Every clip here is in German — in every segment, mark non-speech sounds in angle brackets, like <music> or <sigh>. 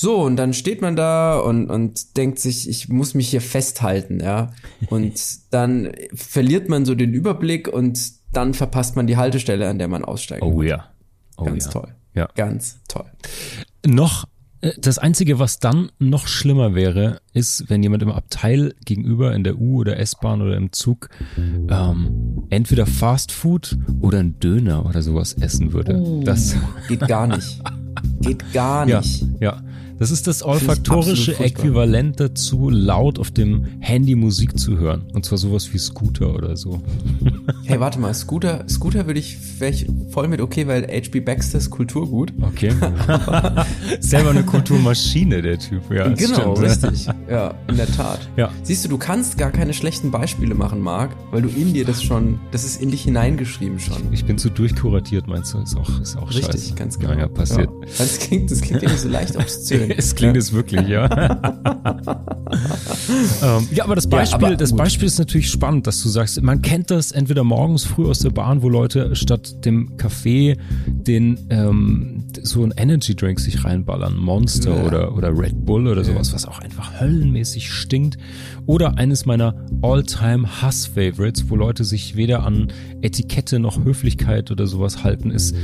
So, und dann steht man da und, und denkt sich, ich muss mich hier festhalten, ja. Und <laughs> dann verliert man so den Überblick und dann verpasst man die Haltestelle, an der man aussteigen Oh ja. Oh Ganz ja. toll. Ja. Ganz toll. Noch, äh, das Einzige, was dann noch schlimmer wäre, ist, wenn jemand im Abteil gegenüber in der U- oder S-Bahn oder im Zug ähm, entweder Fast Food oder ein Döner oder sowas essen würde. Das, Geht gar nicht. <laughs> Geht gar ja, nicht. ja. Das ist das ich olfaktorische furchtbar. Äquivalent dazu, laut auf dem Handy Musik zu hören. Und zwar sowas wie Scooter oder so. <laughs> Hey, warte mal, Scooter, Scooter würde ich, wäre ich voll mit okay, weil HB Baxter ist Kulturgut. Okay. <laughs> Selber eine Kulturmaschine, der Typ. Ja, das Genau, stimmt. richtig. Ja, in der Tat. Ja. Siehst du, du kannst gar keine schlechten Beispiele machen, Marc, weil du in dir das schon, das ist in dich hineingeschrieben schon. Ich bin zu durchkuratiert, meinst du? Ist auch, ist auch Richtig, scheiße. ganz genau. Ja, ja, passiert. Ja. Das klingt, das klingt irgendwie so leicht obszön. <laughs> Es klingt es wirklich, ja. <laughs> ähm, ja, aber das Beispiel, aber das. Beispiel ist natürlich spannend, dass du sagst, man kennt das entweder morgens früh aus der Bahn, wo Leute statt dem Kaffee den ähm, so ein Energy Drink sich reinballern, Monster Ja. oder oder Red Bull oder sowas, was auch einfach höllenmäßig stinkt. Oder eines meiner All-Time Hass-Favorites, wo Leute sich weder an Etikette noch Höflichkeit oder sowas halten, ist.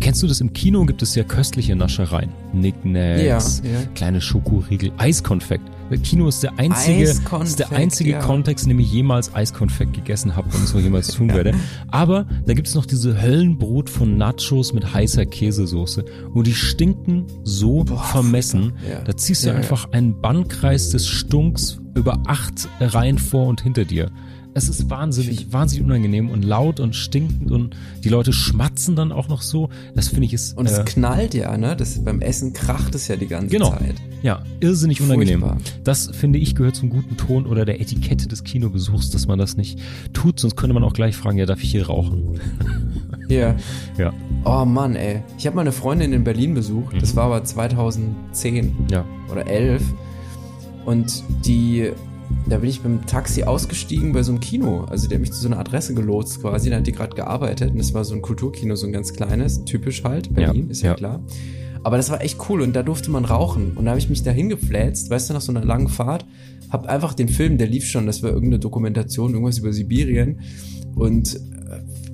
Kennst du das im Kino? Gibt es ja köstliche Naschereien, Knickknacks, Ja, ja. kleine Schokoriegel, Eiskonfekt. Kino ist der einzige, ist der einzige ja. Kontext, in dem ich jemals Eiskonfekt gegessen habe und es auch jemals tun werde. Aber da gibt's noch diese Höllenbrot von Nachos mit heißer Käsesoße und die stinken so vermessen. Ja. Da ziehst du ja. einfach einen Bannkreis des Stunks über acht Reihen vor und hinter dir. Es ist wahnsinnig, wahnsinnig unangenehm und laut und stinkend und die Leute schmatzen dann auch noch so. Das finde ich ist Und es äh, knallt ja, ne? Das, beim Essen kracht es ja die ganze Genau. Zeit. Ja, irrsinnig unangenehm. Furchtbar. Das finde ich gehört zum guten Ton oder der Etikette des Kinobesuchs, dass man das nicht tut, sonst könnte man auch gleich fragen, ja, darf ich hier rauchen? Ja. <laughs> Ja, Oh Mann, ey. Ich habe mal eine Freundin in Berlin besucht. Das war aber 2010 ja. oder 11. Und die, da bin ich mit dem Taxi ausgestiegen bei so einem Kino. Also der hat mich zu so einer Adresse gelotst quasi. Da hat die gerade gearbeitet. Und das war so ein Kulturkino, so ein ganz kleines. Typisch halt. Berlin, Ja, ist ja, ja. klar. Aber das war echt cool und da durfte man rauchen. Und da habe ich mich da hingefläzt, weißt du, nach so einer langen Fahrt. Hab einfach den Film, der lief schon, das war irgendeine Dokumentation, irgendwas über Sibirien. Und äh,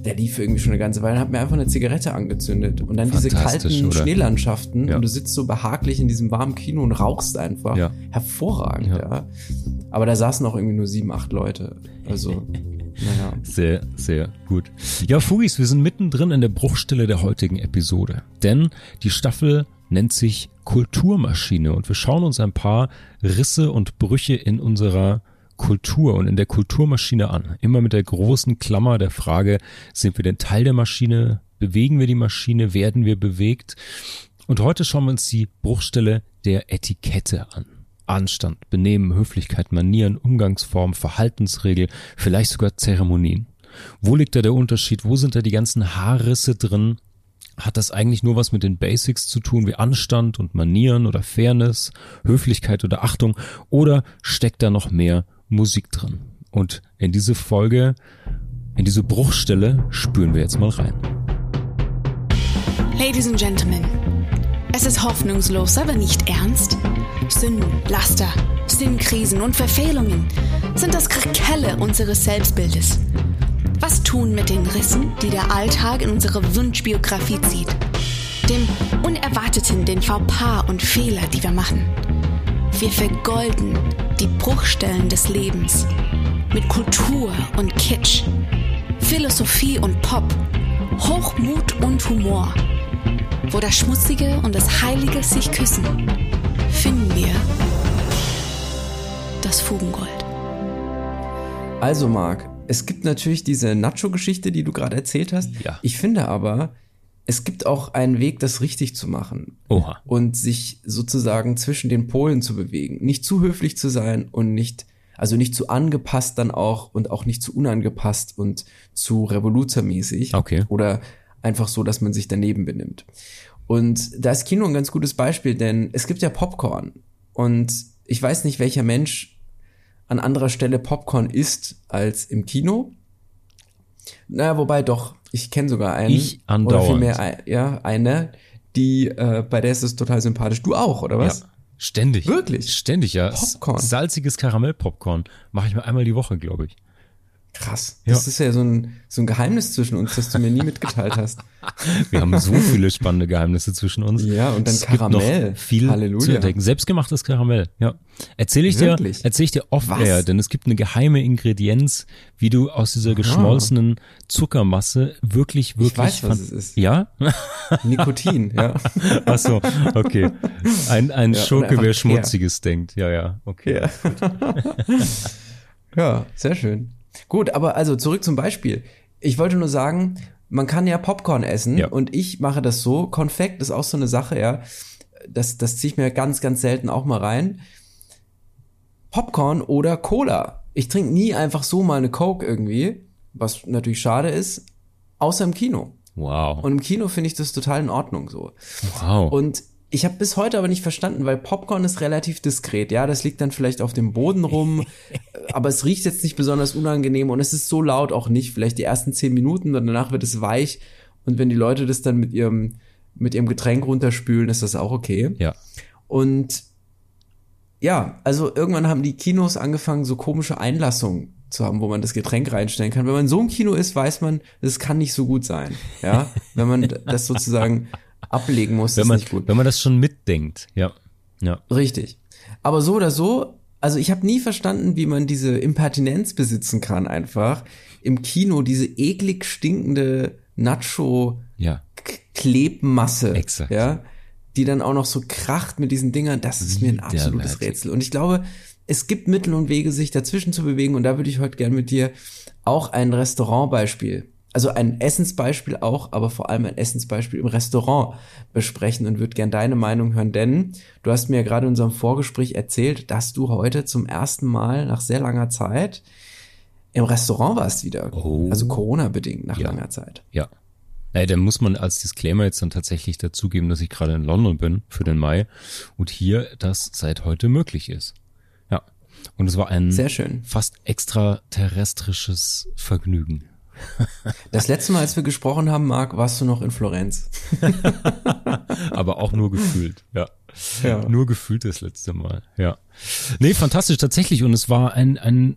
der lief irgendwie schon eine ganze Weile, hab mir einfach eine Zigarette angezündet. Und dann diese kalten oder? Schneelandschaften Ja. und du sitzt so behaglich in diesem warmen Kino und rauchst einfach. Ja. Hervorragend, Ja. ja. Aber da saßen auch irgendwie nur sieben, acht Leute. Also, <laughs> naja. Sehr, sehr gut. Ja, Fugis, wir sind mittendrin in der Bruchstelle der heutigen Episode. Denn die Staffel nennt sich Kulturmaschine und wir schauen uns ein paar Risse und Brüche in unserer Kultur und in der Kulturmaschine an. Immer mit der großen Klammer der Frage, sind wir denn Teil der Maschine? Bewegen wir die Maschine? Werden wir bewegt? Und heute schauen wir uns die Bruchstelle der Etikette an. Anstand, Benehmen, Höflichkeit, Manieren, Umgangsform, Verhaltensregel, vielleicht sogar Zeremonien. Wo liegt da der Unterschied? Wo sind da die ganzen Haarrisse drin? Hat das eigentlich nur was mit den Basics zu tun, wie Anstand und Manieren oder Fairness, Höflichkeit oder Achtung? Oder steckt da noch mehr Musik drin? Und in diese Folge, in diese Bruchstelle spüren wir jetzt mal rein. Ladies and Gentlemen, es ist hoffnungslos, aber nicht ernst. Sünden, Laster, Sinnkrisen und Verfehlungen sind das Krakelle unseres Selbstbildes. Was tun mit den Rissen, die der Alltag in unsere Wunschbiografie zieht? Dem Unerwarteten, den Fauxpas und Fehler, die wir machen. Wir vergolden die Bruchstellen des Lebens mit Kultur und Kitsch, Philosophie und Pop, Hochmut und Humor. Wo das Schmutzige und das Heilige sich küssen, finden wir das Fugengold. Also, Marc, es gibt natürlich diese Nacho-Geschichte, die du gerade erzählt hast. Ja. Ich finde aber, es gibt auch einen Weg, das richtig zu machen. Oha. Und sich sozusagen zwischen den Polen zu bewegen. Nicht zu höflich zu sein und nicht, also nicht zu angepasst dann auch und auch nicht zu unangepasst und zu revoluzermäßig. Okay. Oder einfach so, dass man sich daneben benimmt. Und da ist Kino ein ganz gutes Beispiel, denn es gibt ja Popcorn. Und ich weiß nicht, welcher Mensch an anderer Stelle Popcorn isst als im Kino. Naja, wobei doch, ich kenne sogar einen. Ich andauernd. Oder vielmehr, ein, ja, eine, die, äh, bei der ist es total sympathisch. Du auch, oder was? Ständig. Wirklich? Ständig, ja. Popcorn. Salziges Karamellpopcorn mache ich mir einmal die Woche, glaube ich. Krass. Ja. Das ist ja so ein, so ein Geheimnis zwischen uns, das du mir nie mitgeteilt hast. <laughs> Wir haben so viele spannende Geheimnisse zwischen uns. Ja, und dann es gibt Karamell. noch viel Halleluja. zu entdecken. Selbstgemachtes Karamell, ja. Erzähle ich dir, Wirklich? erzähle ich dir Was? off-air, denn es gibt eine geheime Ingredienz, wie du aus dieser geschmolzenen Zuckermasse wirklich, wirklich. weiß, was es ist. Ja? <laughs> Nikotin, ja. <laughs> Ach so, okay. Ein, ein Ja, Schurke, wer. Schmutziges denkt. Ja, ja, okay. Ja. ja, sehr schön. Gut, aber also zurück zum Beispiel. Ich wollte nur sagen, man kann ja Popcorn essen Ja. und ich mache das so. Konfekt ist auch so eine Sache, ja. Das, das ziehe ich mir ganz, ganz selten auch mal rein. Popcorn oder Cola. Ich trinke nie einfach so mal eine Coke irgendwie, was natürlich schade ist, außer im Kino. Wow. Und im Kino finde ich das total in Ordnung so. wow. Und ich habe bis heute aber nicht verstanden, weil Popcorn ist relativ diskret. Ja, das liegt dann vielleicht auf dem Boden rum, <laughs> aber es riecht jetzt nicht besonders unangenehm und es ist so laut auch nicht. Vielleicht die ersten zehn Minuten und danach wird es weich. Und wenn die Leute das dann mit ihrem, mit ihrem Getränk runterspülen, ist das auch okay. ja. Und ja, also irgendwann haben die Kinos angefangen, so komische Einlassungen zu haben, wo man das Getränk reinstellen kann. Wenn man so im Kino ist, weiß man, das kann nicht so gut sein. Ja, wenn man <laughs> das sozusagen ablegen muss, Wenn ist man, nicht gut. wenn man das schon mitdenkt, ja. Ja. Richtig. Aber so oder so, also ich habe nie verstanden, wie man diese Impertinenz besitzen kann, einfach im Kino diese eklig stinkende Nacho Ja. Klebmasse, Exakt. ja, die dann auch noch so kracht mit diesen Dingern, das ist mir ein absolutes. Rätsel. Und ich glaube, es gibt Mittel und Wege, sich dazwischen zu bewegen. Und da würde ich heute gern mit dir auch ein Restaurantbeispiel, also ein Essensbeispiel auch, aber vor allem ein Essensbeispiel im Restaurant besprechen und würde gern deine Meinung hören, denn du hast mir ja gerade in unserem Vorgespräch erzählt, dass du heute zum ersten Mal nach sehr langer Zeit im Restaurant warst wieder. Oh. Also Corona-bedingt nach Ja. langer Zeit. Ja. Naja, dann muss man als Disclaimer jetzt dann tatsächlich dazugeben, dass ich gerade in London bin für den Mai und hier das seit heute möglich ist. Ja. Und es war ein Sehr schön. fast extraterrestrisches Vergnügen. Das letzte Mal, als wir gesprochen haben, Marc, warst du noch in Florenz. <laughs> Aber auch nur gefühlt, ja. Ja. Nur gefühlt das letzte Mal, ja. Nee, fantastisch tatsächlich. Und es war ein, ein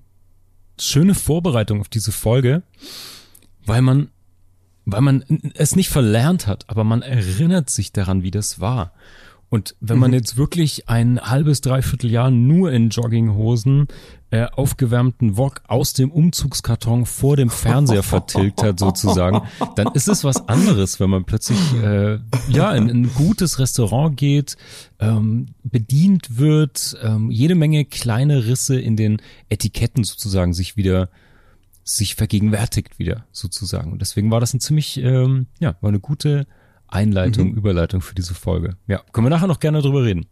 schöne Vorbereitung auf diese Folge, weil man, weil man es nicht verlernt hat, aber man erinnert sich daran, wie das war. Und wenn man jetzt wirklich ein halbes, dreiviertel Jahr nur in Jogginghosen, äh, aufgewärmten Wok aus dem Umzugskarton vor dem Fernseher vertilgt hat sozusagen, <laughs> dann ist es was anderes, wenn man plötzlich äh, ja in, in ein gutes Restaurant geht, ähm, bedient wird, ähm, jede Menge kleine Risse in den Etiketten sozusagen sich wieder sich vergegenwärtigt wieder sozusagen. Und deswegen war das ein ziemlich, ähm, ja, war eine gute Einleitung, Überleitung für diese Folge. Ja, können wir nachher noch gerne drüber reden.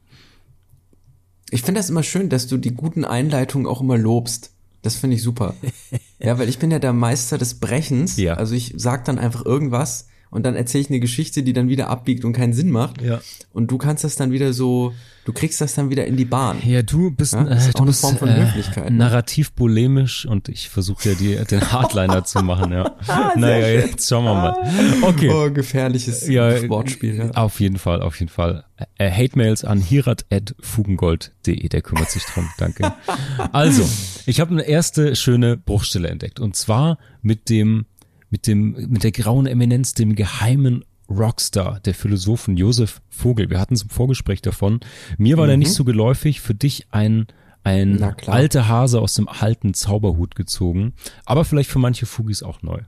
Ich finde das immer schön, dass du die guten Einleitungen auch immer lobst. Das finde ich super. <laughs> ja, weil ich bin ja der Meister des Brechens. Ja. Also ich sag dann einfach irgendwas und dann erzähle ich eine Geschichte, die dann wieder abbiegt und keinen Sinn macht. Ja. Und du kannst das dann wieder so, du kriegst das dann wieder in die Bahn. Ja, du bist, Ja, das ist äh, auch eine bist Form von äh, Höflichkeit, ne? narrativ polemisch und ich versuche ja die, <laughs> den Hardliner zu machen, ja. <laughs> naja, jetzt schauen wir mal. Okay. Oh, gefährliches Ja, Sportspiel. Ja. Auf jeden Fall, auf jeden Fall. Äh, Hate-Mails an hirat.fugengold.de, der kümmert sich drum. Danke. <laughs> Also, ich habe eine erste schöne Bruchstelle entdeckt. Und zwar mit dem, mit dem, mit der grauen Eminenz, dem geheimen Rockstar der Philosophen Josef Vogel. Wir hatten es im Vorgespräch davon. Mir war der nicht so geläufig, für dich ein, ein alter Hase aus dem alten Zauberhut gezogen, aber vielleicht für manche Fugis auch neu.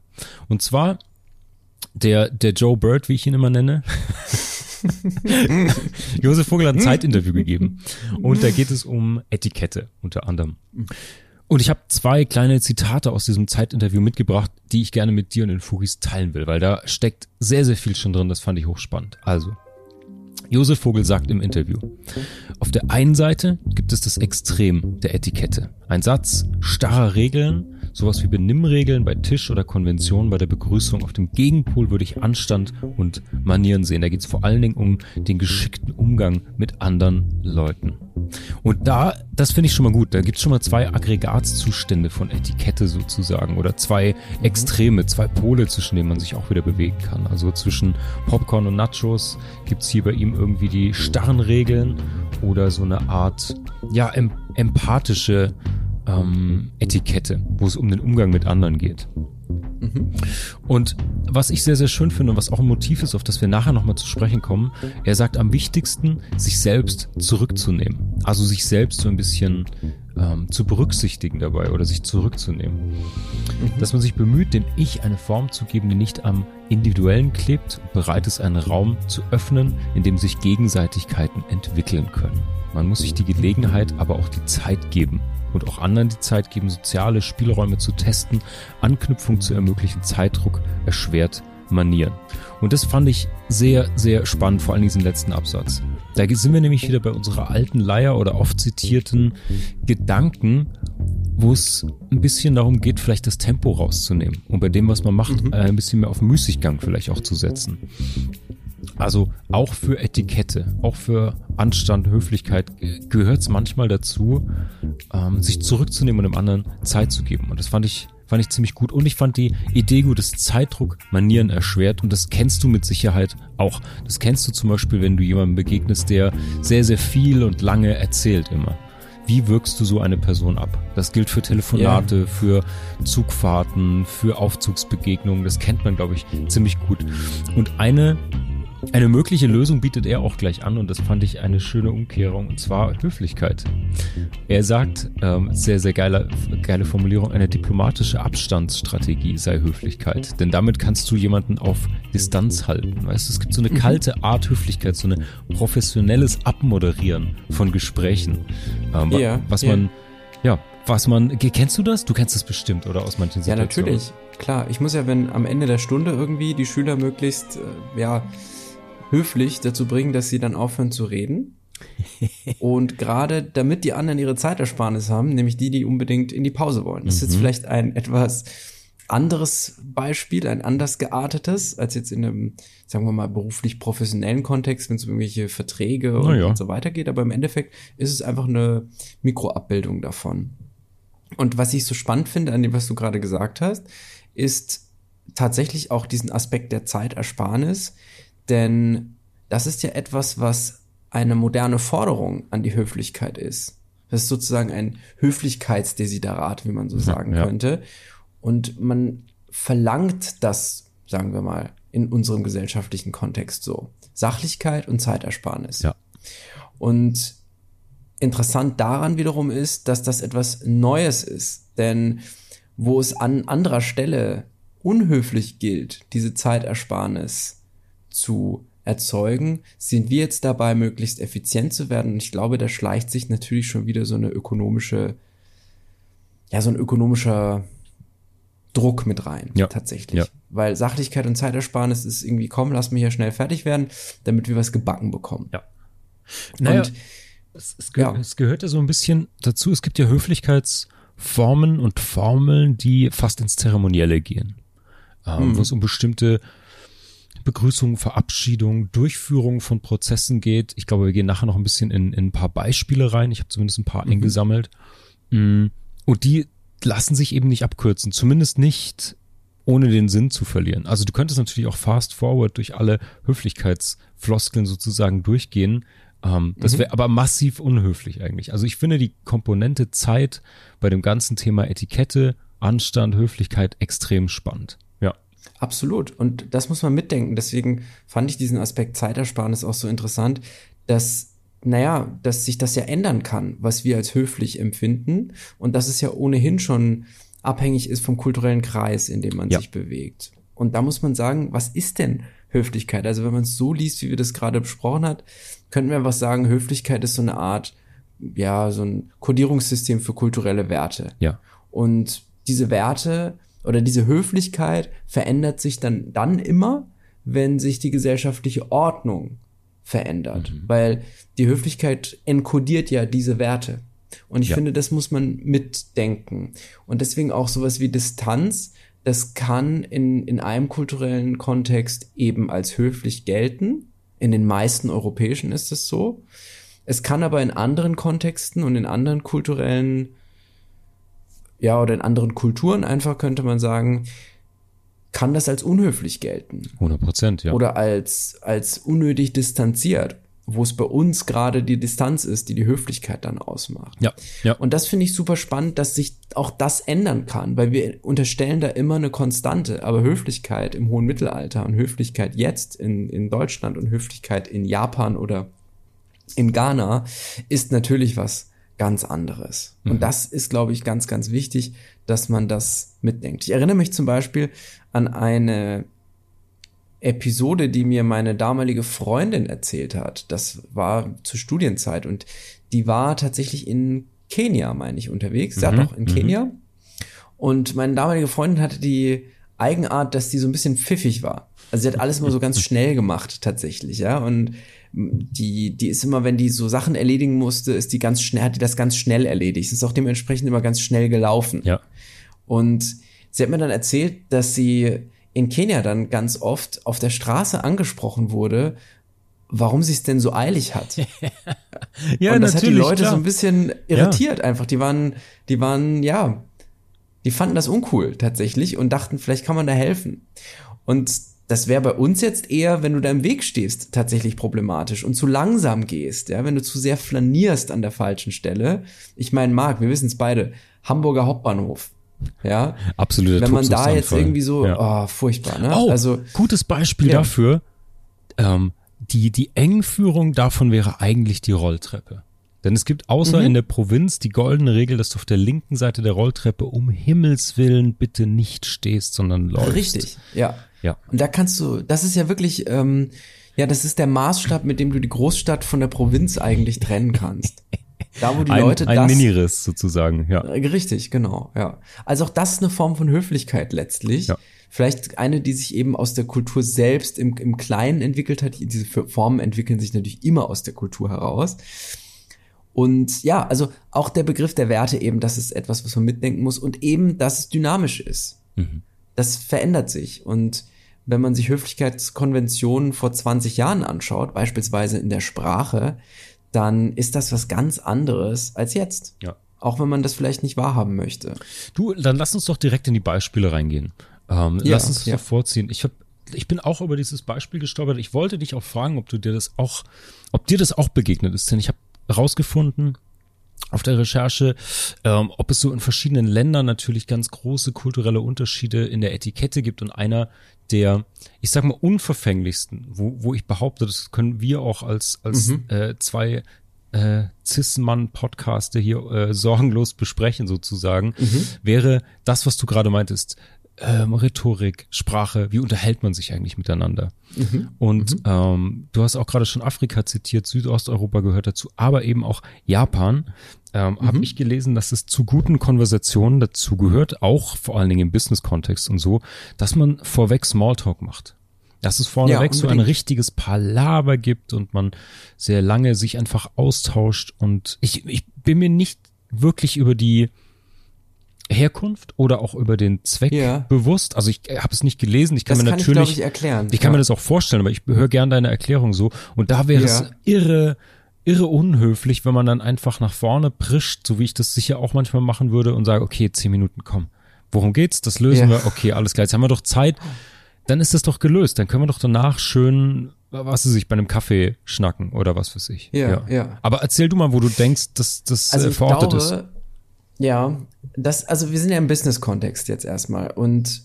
Und zwar der, der Joe Bird, wie ich ihn immer nenne. <laughs> Josef Vogel hat ein Zeitinterview gegeben. Und da geht es um Etikette unter anderem. Und ich habe zwei kleine Zitate aus diesem Zeitinterview mitgebracht, die ich gerne mit dir und den Fugis teilen will, weil da steckt sehr, sehr viel schon drin. Das fand ich hochspannend. Also, Josef Vogel sagt im Interview, auf der einen Seite gibt es das Extrem der Etikette. Ein Satz starrer Regeln, sowas wie Benimmregeln bei Tisch oder Konventionen bei der Begrüßung. Auf dem Gegenpol würde ich Anstand und Manieren sehen. Da geht es vor allen Dingen um den geschickten Umgang mit anderen Leuten. Und da, das finde ich schon mal gut. Da gibt's schon mal zwei Aggregatzustände von Etikette sozusagen oder zwei Extreme, zwei Pole, zwischen denen man sich auch wieder bewegen kann. Also zwischen Popcorn und Nachos gibt's hier bei ihm irgendwie die starren Regeln oder so eine Art, ja, em empathische ähm, Etikette, wo es um den Umgang mit anderen geht. Mhm. Und was ich sehr, sehr schön finde und was auch ein Motiv ist, auf das wir nachher nochmal zu sprechen kommen, er sagt am wichtigsten, sich selbst zurückzunehmen. Also sich selbst so ein bisschen ähm, zu berücksichtigen dabei oder sich zurückzunehmen. Mhm. Dass man sich bemüht, dem Ich eine Form zu geben, die nicht am Individuellen klebt, bereit ist, einen Raum zu öffnen, in dem sich Gegenseitigkeiten entwickeln können. Man muss sich die Gelegenheit, aber auch die Zeit geben, und auch anderen die Zeit geben, soziale Spielräume zu testen, Anknüpfung zu ermöglichen, Zeitdruck erschwert Manieren. Und das fand ich sehr, sehr spannend, vor allem diesen letzten Absatz. Da sind wir nämlich wieder bei unserer alten Leier oder oft zitierten Gedanken, wo es ein bisschen darum geht, vielleicht das Tempo rauszunehmen und bei dem, was man macht, mhm. Äh, ein bisschen mehr auf Müßiggang vielleicht auch zu setzen. Also auch für Etikette, auch für Anstand, Höflichkeit gehört es manchmal dazu, ähm, sich zurückzunehmen und dem anderen Zeit zu geben. Und das fand ich, fand ich ziemlich gut. Und ich fand die Idee gut, dass Zeitdruck Manieren erschwert. Und das kennst du mit Sicherheit auch. Das kennst du zum Beispiel, wenn du jemandem begegnest, der sehr, sehr viel und lange erzählt immer wie wirkst du so eine Person ab? Das gilt für Telefonate, yeah. für Zugfahrten, für Aufzugsbegegnungen. Das kennt man, glaube ich, ziemlich gut. Und eine eine mögliche Lösung bietet er auch gleich an und das fand ich eine schöne Umkehrung und zwar Höflichkeit. Er sagt, ähm, sehr, sehr geile, geile Formulierung, eine diplomatische Abstandsstrategie sei Höflichkeit. Denn damit kannst du jemanden auf Distanz halten. Weißt du, es gibt so eine mhm. kalte Art Höflichkeit, so ein professionelles Abmoderieren von Gesprächen. Ähm, ja, was man, ja. ja, was man, kennst du das? Du kennst das bestimmt, oder aus manchen Situationen? Ja, natürlich. Klar, ich muss ja, wenn am Ende der Stunde irgendwie die Schüler möglichst, äh, ja, höflich dazu bringen, dass sie dann aufhören zu reden. und gerade damit die anderen ihre Zeitersparnis haben, nämlich die, die unbedingt in die Pause wollen. Das ist jetzt mhm. vielleicht ein etwas anderes Beispiel, ein anders geartetes, als jetzt in einem, sagen wir mal, beruflich professionellen Kontext, wenn es um irgendwelche Verträge und, ja. und so weiter geht. Aber im Endeffekt ist es einfach eine Mikroabbildung davon. Und was ich so spannend finde an dem, was du gerade gesagt hast, ist tatsächlich auch diesen Aspekt der Zeitersparnis, denn das ist ja etwas, was eine moderne Forderung an die Höflichkeit ist. Das ist sozusagen ein Höflichkeitsdesiderat, wie man so sagen ja. könnte. Und man verlangt das, sagen wir mal, in unserem gesellschaftlichen Kontext so. Sachlichkeit und Zeitersparnis. Ja. Und interessant daran wiederum ist, dass das etwas Neues ist. Denn wo es an anderer Stelle unhöflich gilt, diese Zeitersparnis zu erzeugen, sind wir jetzt dabei, möglichst effizient zu werden. Und ich glaube, da schleicht sich natürlich schon wieder so eine ökonomische, ja, so ein ökonomischer Druck mit rein, ja. tatsächlich. Ja. Weil Sachlichkeit und Zeitersparnis ist irgendwie, komm, lass mich ja schnell fertig werden, damit wir was gebacken bekommen. Ja. Naja, und, es, es, ge ja. es gehört ja so ein bisschen dazu, es gibt ja Höflichkeitsformen und Formeln, die fast ins Zeremonielle gehen. Ähm, hm. Wo es um bestimmte Begrüßung, Verabschiedung, Durchführung von Prozessen geht. Ich glaube, wir gehen nachher noch ein bisschen in, in ein paar Beispiele rein. Ich habe zumindest ein paar mhm. eingesammelt. Mm, und die lassen sich eben nicht abkürzen, zumindest nicht ohne den Sinn zu verlieren. Also du könntest natürlich auch fast forward durch alle Höflichkeitsfloskeln sozusagen durchgehen. Ähm, das wäre mhm. aber massiv unhöflich eigentlich. Also ich finde die Komponente Zeit bei dem ganzen Thema Etikette, Anstand, Höflichkeit extrem spannend. Absolut. Und das muss man mitdenken. Deswegen fand ich diesen Aspekt Zeitersparnis auch so interessant, dass, naja, dass sich das ja ändern kann, was wir als höflich empfinden. Und dass es ja ohnehin schon abhängig ist vom kulturellen Kreis, in dem man ja. sich bewegt. Und da muss man sagen, was ist denn Höflichkeit? Also wenn man es so liest, wie wir das gerade besprochen hat, könnten wir einfach sagen, Höflichkeit ist so eine Art, ja, so ein Kodierungssystem für kulturelle Werte. Ja. Und diese Werte oder diese Höflichkeit verändert sich dann, dann immer, wenn sich die gesellschaftliche Ordnung verändert. Mhm. Weil die Höflichkeit enkodiert ja diese Werte. Und ich ja. finde, das muss man mitdenken. Und deswegen auch sowas wie Distanz, das kann in, in einem kulturellen Kontext eben als höflich gelten. In den meisten europäischen ist es so. Es kann aber in anderen Kontexten und in anderen kulturellen, ja, oder in anderen Kulturen einfach, könnte man sagen, kann das als unhöflich gelten. 100 Prozent, ja. Oder als, als unnötig distanziert, wo es bei uns gerade die Distanz ist, die die Höflichkeit dann ausmacht. Ja, ja. Und das finde ich super spannend, dass sich auch das ändern kann, weil wir unterstellen da immer eine Konstante. Aber Höflichkeit im hohen Mittelalter und Höflichkeit jetzt in, in Deutschland und Höflichkeit in Japan oder in Ghana ist natürlich was ganz anderes. Mhm. Und das ist, glaube ich, ganz, ganz wichtig, dass man das mitdenkt. Ich erinnere mich zum Beispiel an eine Episode, die mir meine damalige Freundin erzählt hat. Das war zur Studienzeit und die war tatsächlich in Kenia, meine ich, unterwegs. Sie mhm. hat auch in mhm. Kenia. Und meine damalige Freundin hatte die Eigenart, dass die so ein bisschen pfiffig war. Also sie hat alles immer so ganz <laughs> schnell gemacht, tatsächlich, ja. Und die, die ist immer, wenn die so Sachen erledigen musste, ist die ganz schnell, hat die das ganz schnell erledigt. Es ist auch dementsprechend immer ganz schnell gelaufen. Ja. Und sie hat mir dann erzählt, dass sie in Kenia dann ganz oft auf der Straße angesprochen wurde, warum sie es denn so eilig hat. <laughs> ja, und das hat die Leute klar. so ein bisschen irritiert ja. einfach. Die waren, die waren, ja, die fanden das uncool tatsächlich und dachten, vielleicht kann man da helfen. Und das wäre bei uns jetzt eher, wenn du da im Weg stehst, tatsächlich problematisch und zu langsam gehst, ja, wenn du zu sehr flanierst an der falschen Stelle. Ich meine, Marc, wir wissen es beide, Hamburger Hauptbahnhof. Ja, absolut. Wenn man da jetzt irgendwie so, ja. oh, furchtbar, ne? Oh, also gutes Beispiel ja. dafür. Ähm, die die Engführung davon wäre eigentlich die Rolltreppe. Denn es gibt außer mhm. in der Provinz die goldene Regel, dass du auf der linken Seite der Rolltreppe um Himmels Willen bitte nicht stehst, sondern läufst. Richtig, ja. Ja. Und da kannst du, das ist ja wirklich, ähm, ja, das ist der Maßstab, mit dem du die Großstadt von der Provinz eigentlich trennen kannst. Da, wo die ein, Leute ein das. Ein Miniriss sozusagen, ja. Richtig, genau, ja. Also auch das ist eine Form von Höflichkeit letztlich. Ja. Vielleicht eine, die sich eben aus der Kultur selbst im, im Kleinen entwickelt hat. Diese Formen entwickeln sich natürlich immer aus der Kultur heraus. Und ja, also auch der Begriff der Werte eben, das ist etwas, was man mitdenken muss und eben, dass es dynamisch ist. Mhm. Das verändert sich und wenn man sich Höflichkeitskonventionen vor 20 Jahren anschaut, beispielsweise in der Sprache, dann ist das was ganz anderes als jetzt. Ja. Auch wenn man das vielleicht nicht wahrhaben möchte. Du, dann lass uns doch direkt in die Beispiele reingehen. Ähm, ja, lass uns das ja. doch vorziehen. Ich hab, ich bin auch über dieses Beispiel gestolpert. Ich wollte dich auch fragen, ob du dir das auch, ob dir das auch begegnet ist, denn ich habe rausgefunden auf der Recherche, ähm, ob es so in verschiedenen Ländern natürlich ganz große kulturelle Unterschiede in der Etikette gibt und einer der, ich sag mal, unverfänglichsten, wo, wo ich behaupte, das können wir auch als, als mhm. äh, zwei äh, Cis-Mann-Podcaster hier äh, sorgenlos besprechen sozusagen, mhm. wäre das, was du gerade meintest, ähm, Rhetorik, Sprache, wie unterhält man sich eigentlich miteinander? Mhm. Und mhm. Ähm, du hast auch gerade schon Afrika zitiert, Südosteuropa gehört dazu, aber eben auch Japan. Ähm, mhm. Habe ich gelesen, dass es zu guten Konversationen dazu gehört, auch vor allen Dingen im Business-Kontext und so, dass man vorweg Smalltalk macht. Dass es vorneweg ja, so ein richtiges Palaver gibt und man sehr lange sich einfach austauscht und ich, ich bin mir nicht wirklich über die Herkunft oder auch über den Zweck ja. bewusst. Also ich habe es nicht gelesen. Ich kann das mir kann natürlich, ich, ich, erklären. Ich kann ja. mir das auch vorstellen, aber ich höre gern deine Erklärung so. Und da wäre ja. es irre, irre unhöflich, wenn man dann einfach nach vorne prischt, so wie ich das sicher auch manchmal machen würde und sage, okay, zehn Minuten, komm. Worum geht's? Das lösen wir. Okay, alles klar. Jetzt haben wir doch Zeit. Dann ist das doch gelöst. Dann können wir doch danach schön was sie sich bei einem Kaffee schnacken oder was für sich. Ja, ja, ja. Aber erzähl du mal, wo du denkst, dass das also äh, verortet glaube, ist. Ja, das, also wir sind ja im Business-Kontext jetzt erstmal. Und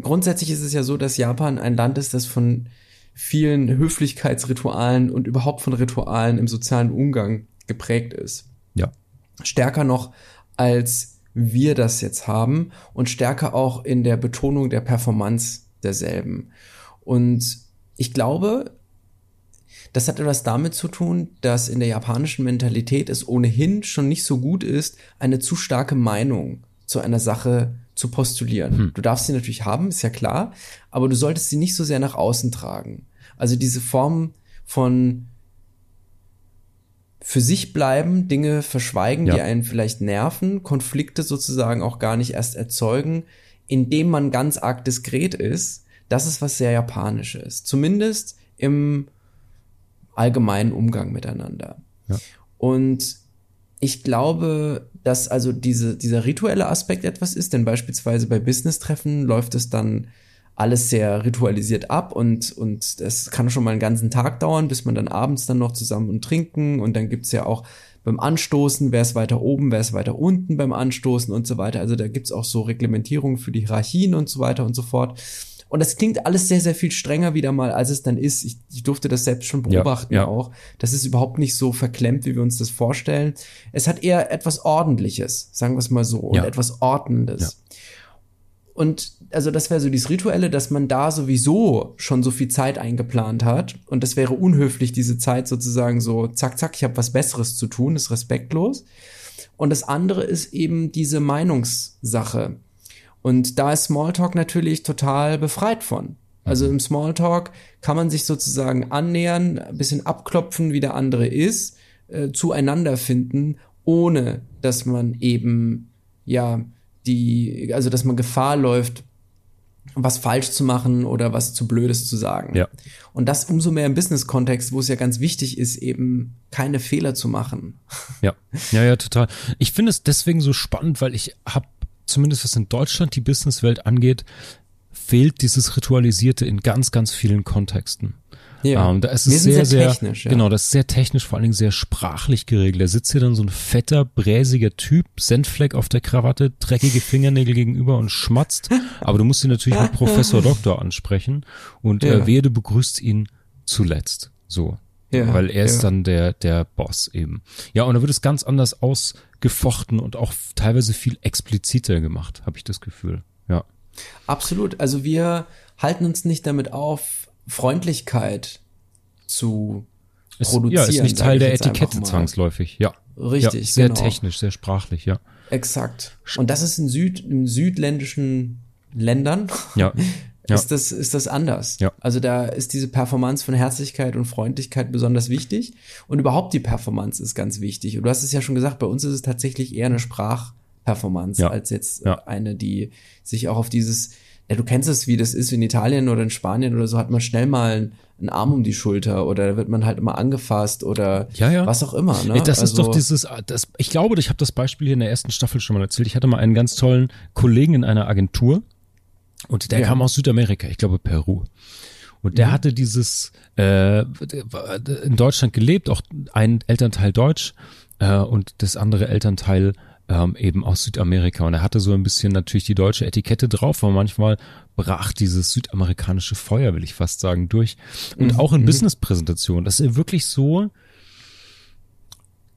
grundsätzlich ist es ja so, dass Japan ein Land ist, das von vielen Höflichkeitsritualen und überhaupt von Ritualen im sozialen Umgang geprägt ist. Ja. Stärker noch als wir das jetzt haben und stärker auch in der Betonung der Performance derselben. Und ich glaube, das hat etwas damit zu tun, dass in der japanischen Mentalität es ohnehin schon nicht so gut ist, eine zu starke Meinung zu einer Sache zu postulieren. Hm. Du darfst sie natürlich haben, ist ja klar, aber du solltest sie nicht so sehr nach außen tragen. Also diese Form von für sich bleiben, Dinge verschweigen, ja. die einen vielleicht nerven, Konflikte sozusagen auch gar nicht erst erzeugen, indem man ganz arg diskret ist, das ist was sehr Japanisches. Zumindest im allgemeinen Umgang miteinander. Ja. Und ich glaube, dass also diese, dieser rituelle Aspekt etwas ist, denn beispielsweise bei Business-Treffen läuft es dann alles sehr ritualisiert ab und, und das kann schon mal einen ganzen Tag dauern, bis man dann abends dann noch zusammen und trinken und dann gibt's ja auch beim Anstoßen, wer ist weiter oben, wer ist weiter unten beim Anstoßen und so weiter. Also da gibt's auch so Reglementierungen für die Hierarchien und so weiter und so fort. Und das klingt alles sehr, sehr viel strenger wieder mal, als es dann ist. Ich, ich durfte das selbst schon beobachten Ja, ja. auch. Das ist überhaupt nicht so verklemmt, wie wir uns das vorstellen. Es hat eher etwas Ordentliches, sagen wir es mal so, und Ja. etwas Ordnendes. Und also das wäre so dieses Rituelle, dass man da sowieso schon so viel Zeit eingeplant hat. Und das wäre unhöflich, diese Zeit sozusagen so, zack, zack, ich habe was Besseres zu tun, ist respektlos. Und das andere ist eben diese Meinungssache. Und da ist Smalltalk natürlich total befreit von. Also im Smalltalk kann man sich sozusagen annähern, ein bisschen abklopfen, wie der andere ist, äh, zueinander finden, ohne dass man eben, ja, die, also dass man Gefahr läuft, was falsch zu machen oder was zu Blödes zu sagen. Ja. Und das umso mehr im Business-Kontext, wo es ja ganz wichtig ist, eben keine Fehler zu machen. Ja, <laughs> ja, ja, total. Ich finde es deswegen so spannend, weil ich habe, zumindest was in Deutschland die Businesswelt angeht, fehlt dieses Ritualisierte in ganz, ganz vielen Kontexten. Ähm, da ist es sehr, sehr sehr, technisch, ja. genau, das ist sehr technisch, vor allen Dingen sehr sprachlich geregelt. Da sitzt hier dann so ein fetter, bräsiger Typ, Senfleck auf der Krawatte, dreckige Fingernägel gegenüber und schmatzt. <laughs> Aber du musst ihn natürlich mit Professor <laughs> Doktor ansprechen und Ja. äh, wehe, du begrüßt ihn zuletzt. So. Ja, weil er ist ja. dann der, der Boss eben. Ja, und da wird es ganz anders ausgefochten und auch teilweise viel expliziter gemacht, habe ich das Gefühl. Ja. Absolut. Also wir halten uns nicht damit auf, Freundlichkeit zu Ist, produzieren. ja, ist nicht Teil der Etikette zwangsläufig. Ja. Richtig, ja, sehr genau. technisch, sehr sprachlich, ja. Exakt. Und das ist in Süd, in südländischen Ländern Ja. <laughs> Ja. ist das, ist das anders. Ja. Also da ist diese Performance von Herzlichkeit und Freundlichkeit besonders wichtig. Und überhaupt die Performance ist ganz wichtig. Und du hast es ja schon gesagt, bei uns ist es tatsächlich eher eine Sprachperformance Ja. als jetzt eine, die sich auch auf dieses, ja, du kennst es, wie das ist in Italien oder in Spanien oder so, hat man schnell mal einen Arm um die Schulter oder da wird man halt immer angefasst oder Ja, ja. was auch immer. Ne? Das ist Also- doch dieses, das, ich glaube, ich habe das Beispiel hier in der ersten Staffel schon mal erzählt. Ich hatte mal einen ganz tollen Kollegen in einer Agentur und der Ja. kam aus Südamerika, ich glaube Peru. Und Mhm. der hatte dieses äh, in Deutschland gelebt, auch ein Elternteil Deutsch äh, und das andere Elternteil ähm, eben aus Südamerika. Und er hatte so ein bisschen natürlich die deutsche Etikette drauf, aber manchmal brach dieses südamerikanische Feuer, will ich fast sagen, durch. Mhm. Und auch in Business-Präsentationen, dass er wirklich so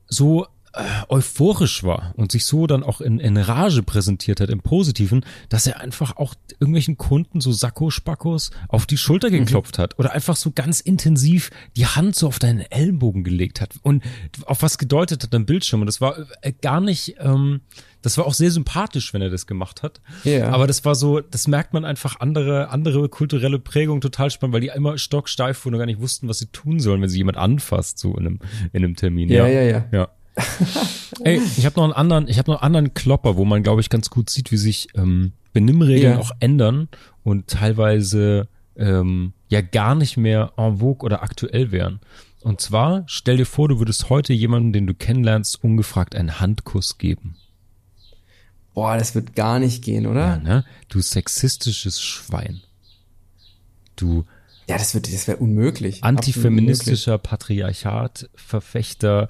so euphorisch war und sich so dann auch in, in Rage präsentiert hat, im Positiven, dass er einfach auch irgendwelchen Kunden so Sakko-Spackos auf die Schulter geklopft hat oder einfach so ganz intensiv die Hand so auf deinen Ellenbogen gelegt hat und auf was gedeutet hat am Bildschirm. Und das war äh, gar nicht, ähm, das war auch sehr sympathisch, wenn er das gemacht hat. Ja. Aber das war so, das merkt man einfach andere, andere kulturelle Prägung total spannend, weil die immer stocksteif wurden und gar nicht wussten, was sie tun sollen, wenn sie jemand anfasst, so in einem, in einem Termin. Ja, ja, ja. Ja. Ey, ich habe noch einen anderen, ich habe noch einen anderen Klopper, wo man, glaube ich, ganz gut sieht, wie sich ähm, Benimmregeln Ja. auch ändern und teilweise ähm, ja gar nicht mehr en vogue oder aktuell wären. Und zwar, stell dir vor, du würdest heute jemanden, den du kennenlernst, ungefragt einen Handkuss geben. Boah, das wird gar nicht gehen, Ja, oder? ne? Du sexistisches Schwein. Du Ja, das wird, das wäre unmöglich. antifeministischer Patriarchat, Verfechter,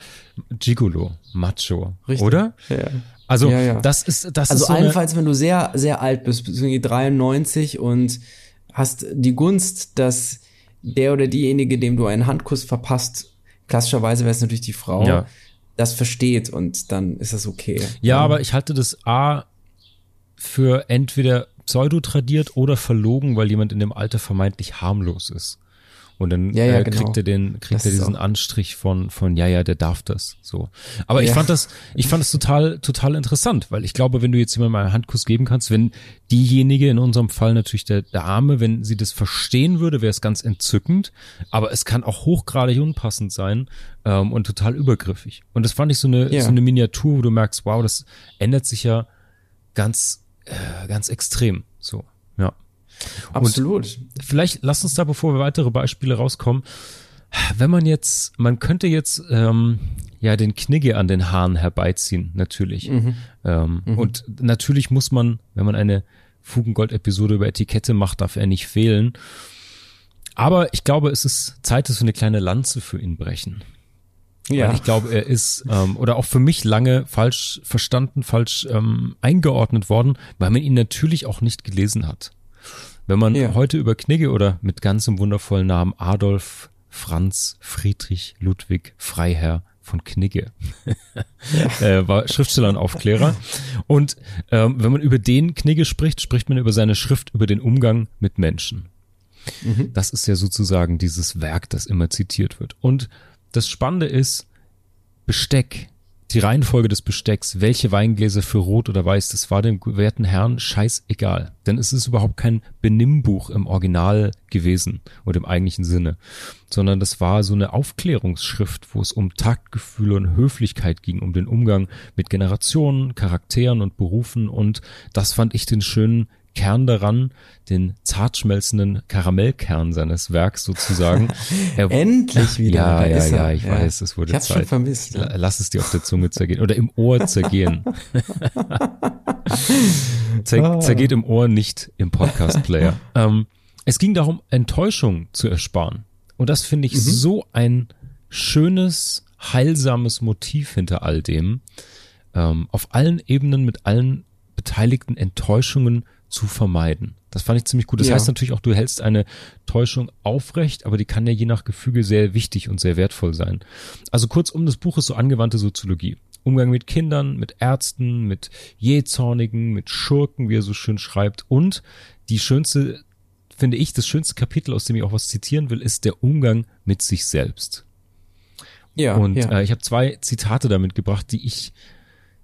Gigolo, Macho, Richtig. oder? Ja. Also Ja, ja. das ist das Also ist so eine, allenfalls, wenn du sehr, sehr alt bist, bis irgendwie 93 und hast die Gunst, dass der oder diejenige, dem du einen Handkuss verpasst, klassischerweise wäre es natürlich die Frau, Ja. das versteht und dann ist das okay. Ja, aber ich halte das A für entweder pseudo-tradiert oder verlogen, weil jemand in dem Alter vermeintlich harmlos ist. Und dann Ja, ja, äh, genau. kriegt er den, kriegt Das er diesen Anstrich von, von, ja, ja, der darf das, so. Aber ich Ja. fand das, ich fand das total, total interessant, weil ich glaube, wenn du jetzt jemandem einen Handkuss geben kannst, wenn diejenige, in unserem Fall natürlich der Dame, wenn sie das verstehen würde, wäre es ganz entzückend, aber es kann auch hochgradig unpassend sein, ähm, und total übergriffig. Und das fand ich so eine, so eine Miniatur, wo du merkst, wow, das ändert sich ja ganz, äh, ganz extrem, so, ja. Absolut. Vielleicht lass uns da, bevor wir weitere Beispiele rauskommen, wenn man jetzt, man könnte jetzt ähm, ja den Knigge an den Haaren herbeiziehen, natürlich. Mhm. Ähm, Und natürlich muss man, wenn man eine Fugengold-Episode über Etikette macht, darf er nicht fehlen. Aber ich glaube, es ist Zeit, dass wir eine kleine Lanze für ihn brechen. Ja. Weil ich glaube, er ist, ähm, oder auch für mich lange falsch verstanden, falsch ähm, eingeordnet worden, weil man ihn natürlich auch nicht gelesen hat. Wenn man Ja. heute über Knigge oder mit ganzem wundervollen Namen Adolf Franz Friedrich Ludwig Freiherr von Knigge <laughs> äh, war Schriftsteller und Aufklärer. Und ähm, wenn man über den Knigge spricht, spricht man über seine Schrift über den Umgang mit Menschen. Das ist ja sozusagen dieses Werk, das immer zitiert wird. Und das Spannende ist, Besteck, die Reihenfolge des Bestecks, welche Weingläser für rot oder weiß, das war dem werten Herrn scheißegal. Denn es ist überhaupt kein Benimmbuch im Original gewesen oder im eigentlichen Sinne, sondern das war so eine Aufklärungsschrift, wo es um Taktgefühle und Höflichkeit ging, um den Umgang mit Generationen, Charakteren und Berufen und das fand ich den schönen Kern daran, den zart schmelzenden Karamellkern seines Werks sozusagen. Er- <laughs> Endlich wieder. Ja, da ja, ist er. ja, ich weiß, es wurde Ich hab's Zeit. schon vermisst. La- Lass es dir auf der Zunge zergehen oder im Ohr zergehen. <laughs> Zer zergeht im Ohr, nicht im Podcast-Player. <laughs> ähm, es ging darum, Enttäuschung zu ersparen. Und das finde ich so ein schönes, heilsames Motiv hinter all dem, ähm, auf allen Ebenen mit allen beteiligten Enttäuschungen zu vermeiden. Das fand ich ziemlich gut. Das Ja. heißt natürlich auch, du hältst eine Täuschung aufrecht, aber die kann ja je nach Gefüge sehr wichtig und sehr wertvoll sein. Also kurzum, das Buch ist so angewandte Soziologie. Umgang mit Kindern, mit Ärzten, mit Jähzornigen, mit Schurken, wie er so schön schreibt. Und die schönste, finde ich, das schönste Kapitel, aus dem ich auch was zitieren will, ist der Umgang mit sich selbst. Ja, Und ja. äh, ich habe zwei Zitate damit gebracht, die ich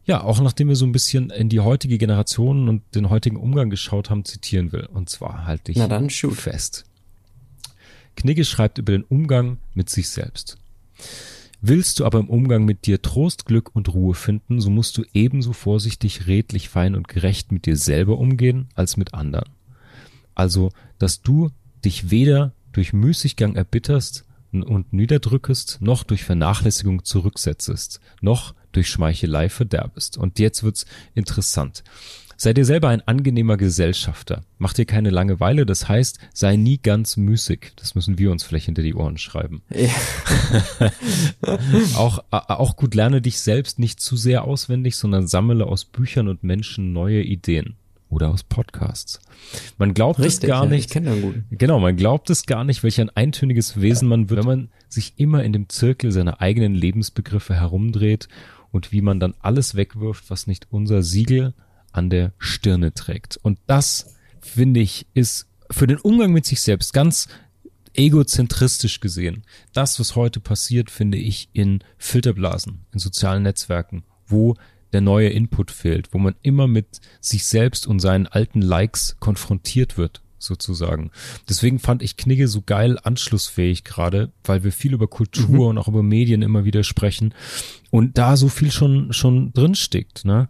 ja auch nachdem wir so ein bisschen in die heutige Generation und den heutigen Umgang geschaut haben, zitieren will. Und zwar halte ich Na dann, shoot. fest. Knigge schreibt über den Umgang mit sich selbst. Willst du aber im Umgang mit dir Trost, Glück und Ruhe finden, so musst du ebenso vorsichtig, redlich, fein und gerecht mit dir selber umgehen als mit anderen. Also, dass du dich weder durch Müßiggang erbitterst und niederdrückest, noch durch Vernachlässigung zurücksetzest, noch durch Schmeichelei verderbest. Und jetzt wird's interessant. Sei dir selber ein angenehmer Gesellschafter. Mach dir keine Langeweile, das heißt, sei nie ganz müßig. Das müssen wir uns vielleicht hinter die Ohren schreiben. ja. <laughs> Auch, äh, auch gut lerne dich selbst nicht zu sehr auswendig, sondern sammle aus Büchern und Menschen neue Ideen. Oder aus Podcasts. Man glaubt Richtig, es gar ja, nicht. Genau, man glaubt es gar nicht, welch ein eintöniges Wesen man wird, wenn man sich immer in dem Zirkel seiner eigenen Lebensbegriffe herumdreht und wie man dann alles wegwirft, was nicht unser Siegel an der Stirne trägt. Und das, finde ich, ist für den Umgang mit sich selbst ganz egozentristisch gesehen. Das, was heute passiert, finde ich in Filterblasen, in sozialen Netzwerken, wo der neue Input fehlt, wo man immer mit sich selbst und seinen alten Likes konfrontiert wird, sozusagen. Deswegen fand ich Knigge so geil anschlussfähig gerade, weil wir viel über Kultur und auch über Medien immer wieder sprechen und da so viel schon, schon drin steckt, ne?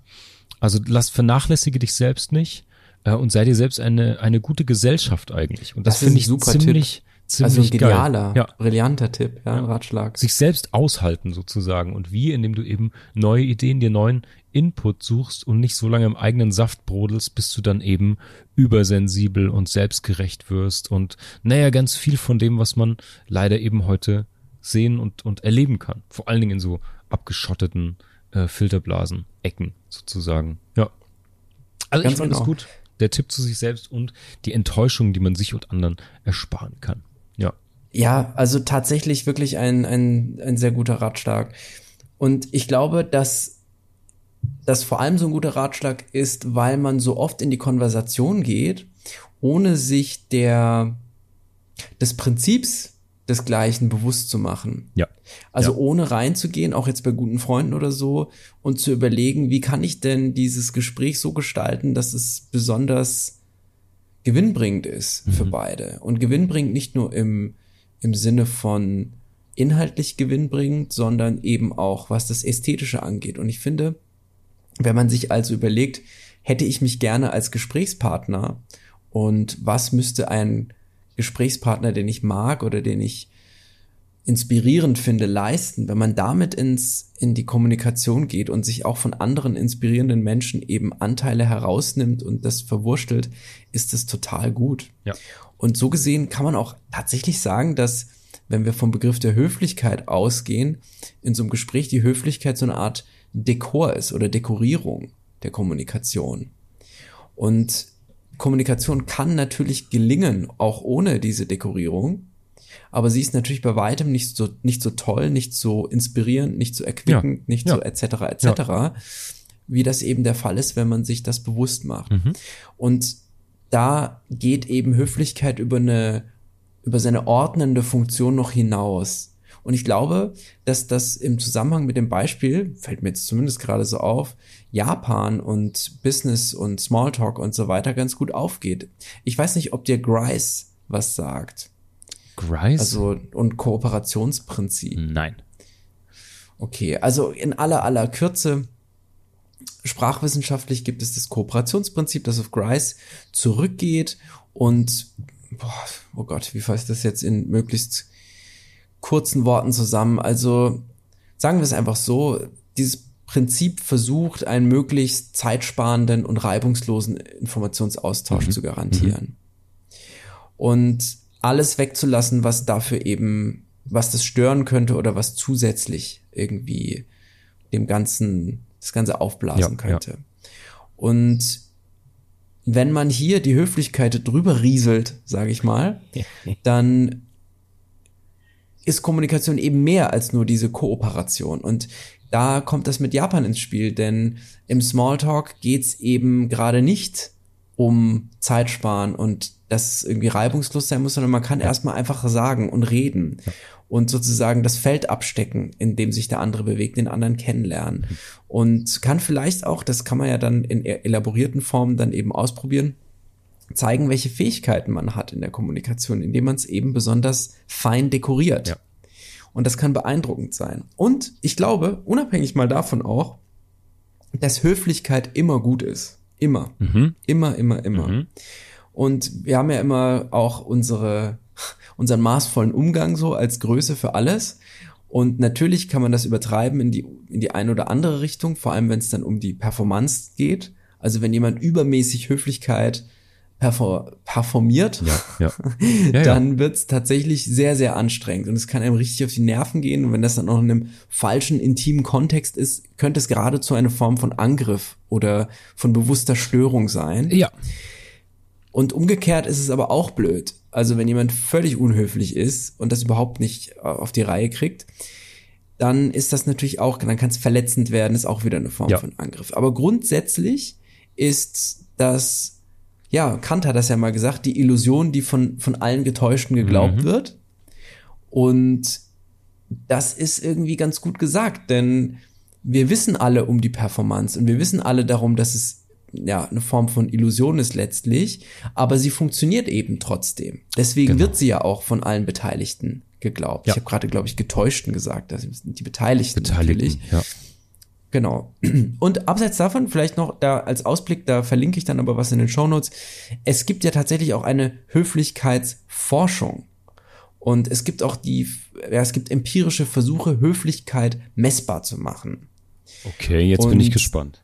Also lass, vernachlässige dich selbst nicht äh, und sei dir selbst eine, eine gute Gesellschaft eigentlich. Und das, Das finde ich super ziemlich, ziemlich Also ein genialer, Ja brillanter Tipp, ja, ein Ratschlag. sich selbst aushalten sozusagen. Und wie, indem du eben neue Ideen, dir neuen Input suchst und nicht so lange im eigenen Saft brodelst, bis du dann eben übersensibel und selbstgerecht wirst und naja, ganz viel von dem, was man leider eben heute sehen und, und erleben kann. Vor allen Dingen in so abgeschotteten äh, Filterblasen, Ecken sozusagen. Ja. Also Ganz ich fand es genau. gut. Der Tipp zu sich selbst und die Enttäuschung, die man sich und anderen ersparen kann. Ja. Ja, also tatsächlich wirklich ein, ein, ein sehr guter Ratschlag. Und ich glaube, dass das vor allem so ein guter Ratschlag ist, weil man so oft in die Konversation geht, ohne sich der, des Prinzips desgleichen bewusst zu machen. Ja. Also Ja. ohne reinzugehen, auch jetzt bei guten Freunden oder so, und zu überlegen, wie kann ich denn dieses Gespräch so gestalten, dass es besonders gewinnbringend ist für beide. Und gewinnbringend nicht nur im, im Sinne von inhaltlich gewinnbringend, sondern eben auch, was das Ästhetische angeht. Und ich finde, wenn man sich also überlegt, hätte ich mich gerne als Gesprächspartner und was müsste ein Gesprächspartner, den ich mag oder den ich inspirierend finde, leisten, wenn man damit ins, in die Kommunikation geht und sich auch von anderen inspirierenden Menschen eben Anteile herausnimmt und das verwurstelt, ist das total gut. Ja. Und so gesehen kann man auch tatsächlich sagen, dass wenn wir vom Begriff der Höflichkeit ausgehen, in so einem Gespräch die Höflichkeit so eine Art Dekor ist oder Dekorierung der Kommunikation. Und Kommunikation kann natürlich gelingen, auch ohne diese Dekorierung. Aber sie ist natürlich bei weitem nicht so, nicht so toll, nicht so inspirierend, nicht so erquickend, ja. nicht ja. so etc. etc. Ja. wie das eben der Fall ist, wenn man sich das bewusst macht. Mhm. Und da geht eben Höflichkeit über eine, über seine ordnende Funktion noch hinaus. Und ich glaube, dass das im Zusammenhang mit dem Beispiel, fällt mir jetzt zumindest gerade so auf, Japan und Business und Smalltalk und so weiter ganz gut aufgeht. Ich weiß nicht, ob dir Grice was sagt. Grice? Also, und Kooperationsprinzip. Nein. Okay, also in aller, aller Kürze, sprachwissenschaftlich gibt es das Kooperationsprinzip, das auf Grice zurückgeht und, boah, oh Gott, wie fasst das jetzt in möglichst kurzen Worten zusammen. Also sagen wir es einfach so, dieses Prinzip versucht, einen möglichst zeitsparenden und reibungslosen Informationsaustausch mhm. zu garantieren. Mhm. Und alles wegzulassen, was dafür eben, was das stören könnte oder was zusätzlich irgendwie dem Ganzen, das Ganze aufblasen ja, könnte. Ja. Und wenn man hier die Höflichkeit drüber rieselt, sage ich mal, <laughs> dann ist Kommunikation eben mehr als nur diese Kooperation. Und da kommt das mit Japan ins Spiel, denn im Smalltalk geht's eben gerade nicht um Zeitsparen und dass es irgendwie reibungslos sein muss, sondern man kann erstmal einfach sagen und reden und sozusagen das Feld abstecken, in dem sich der andere bewegt, den anderen kennenlernen. Mhm. Und kann vielleicht auch, das kann man ja dann in e-, elaborierten Formen dann eben ausprobieren, zeigen, welche Fähigkeiten man hat in der Kommunikation, indem man es eben besonders fein dekoriert. Ja. Und das kann beeindruckend sein. Und ich glaube, unabhängig mal davon auch, dass Höflichkeit immer gut ist. Immer. Mhm. Immer, immer, immer. Mhm. Und wir haben ja immer auch unsere, unseren maßvollen Umgang so als Größe für alles. Und natürlich kann man das übertreiben in die, in die eine oder andere Richtung, vor allem wenn es dann um die Performance geht. Also wenn jemand übermäßig Höflichkeit performiert, ja, <laughs> ja. Ja, dann wird's tatsächlich sehr, sehr anstrengend und es kann einem richtig auf die Nerven gehen. Und wenn das dann auch in einem falschen, intimen Kontext ist, könnte es geradezu eine Form von Angriff oder von bewusster Störung sein. Ja. Und umgekehrt ist es aber auch blöd. Also wenn jemand völlig unhöflich ist und das überhaupt nicht äh, auf die Reihe kriegt, dann ist das natürlich auch, dann kann es verletzend werden, ist auch wieder eine Form von Angriff. Aber grundsätzlich ist das ja, Kant hat das ja mal gesagt, die Illusion, die von, von allen Getäuschten geglaubt mhm. wird. Und das ist irgendwie ganz gut gesagt, denn wir wissen alle um die Performance und wir wissen alle darum, dass es ja eine Form von Illusion ist letztlich, aber sie funktioniert eben trotzdem. Deswegen genau. wird sie ja auch von allen Beteiligten geglaubt. Ja. Ich habe gerade, glaube ich, Getäuschten gesagt, das sind die Beteiligten, Beteiligten natürlich. Ja. Genau. <clears throat> Und abseits davon, vielleicht noch da als Ausblick, da verlinke ich dann aber was in den Shownotes. Es gibt ja tatsächlich auch eine Höflichkeitsforschung. Und es gibt auch die, ja, es gibt empirische Versuche, Höflichkeit messbar zu machen. Okay, jetzt Und, bin ich gespannt.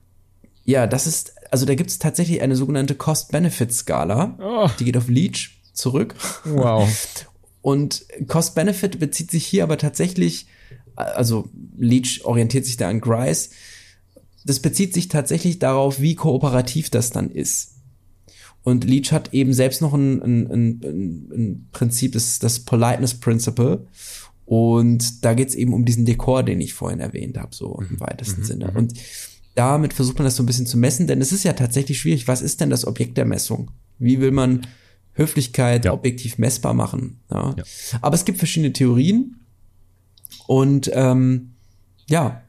Ja, das ist, also da gibt es tatsächlich eine sogenannte Cost-Benefit-Skala. Oh. Die geht auf Leach zurück. Wow. <laughs> Und Cost-Benefit bezieht sich hier aber tatsächlich also Leach orientiert sich da an Grice. Das bezieht sich tatsächlich darauf, wie kooperativ das dann ist. Und Leach hat eben selbst noch ein, ein, ein, ein Prinzip, das, das Politeness Principle. Und da geht es eben um diesen Dekor, den ich vorhin erwähnt habe, so im mhm. weitesten mhm. Sinne. Mhm. Und damit versucht man das so ein bisschen zu messen, denn es ist ja tatsächlich schwierig. Was ist denn das Objekt der Messung? Wie will man Höflichkeit ja. objektiv messbar machen? Ja. ja. Aber es gibt verschiedene Theorien. Und ähm, ja,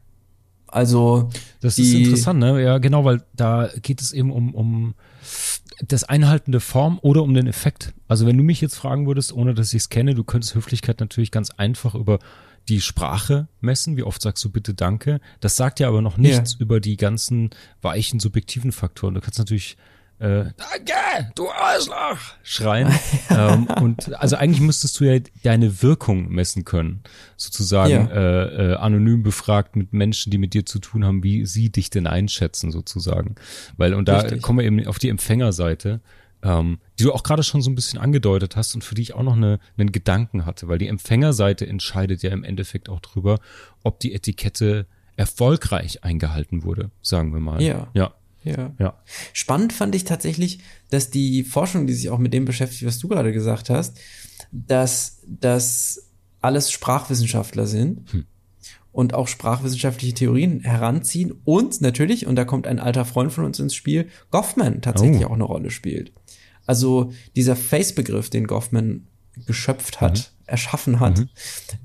also. Das ist interessant, ne? Ja, genau, weil da geht es eben um, um das Einhalten der Form oder um den Effekt. Also wenn du mich jetzt fragen würdest, ohne dass ich es kenne, du könntest Höflichkeit natürlich ganz einfach über die Sprache messen. Wie oft sagst du bitte Danke? Das sagt ja aber noch nichts ja. über die ganzen weichen subjektiven Faktoren. Du kannst natürlich äh, Danke, du Arschloch, schreien. <laughs> ähm, und also eigentlich müsstest du ja deine Wirkung messen können. Sozusagen Ja. äh, äh, anonym befragt mit Menschen, die mit dir zu tun haben, wie sie dich denn einschätzen, sozusagen. Weil, und da Richtig. kommen wir eben auf die Empfängerseite, ähm, die du auch gerade schon so ein bisschen angedeutet hast und für die ich auch noch eine, einen Gedanken hatte, weil die Empfängerseite entscheidet ja im Endeffekt auch drüber, ob die Etikette erfolgreich eingehalten wurde, sagen wir mal. Ja. Ja. Ja. Ja. Spannend fand ich tatsächlich, dass die Forschung, die sich auch mit dem beschäftigt, was du gerade gesagt hast, dass das alles Sprachwissenschaftler sind Hm. und auch sprachwissenschaftliche Theorien heranziehen und natürlich, und da kommt ein alter Freund von uns ins Spiel, Goffman tatsächlich Oh. auch eine Rolle spielt. Also dieser Face-Begriff, den Goffman geschöpft hat, erschaffen hat,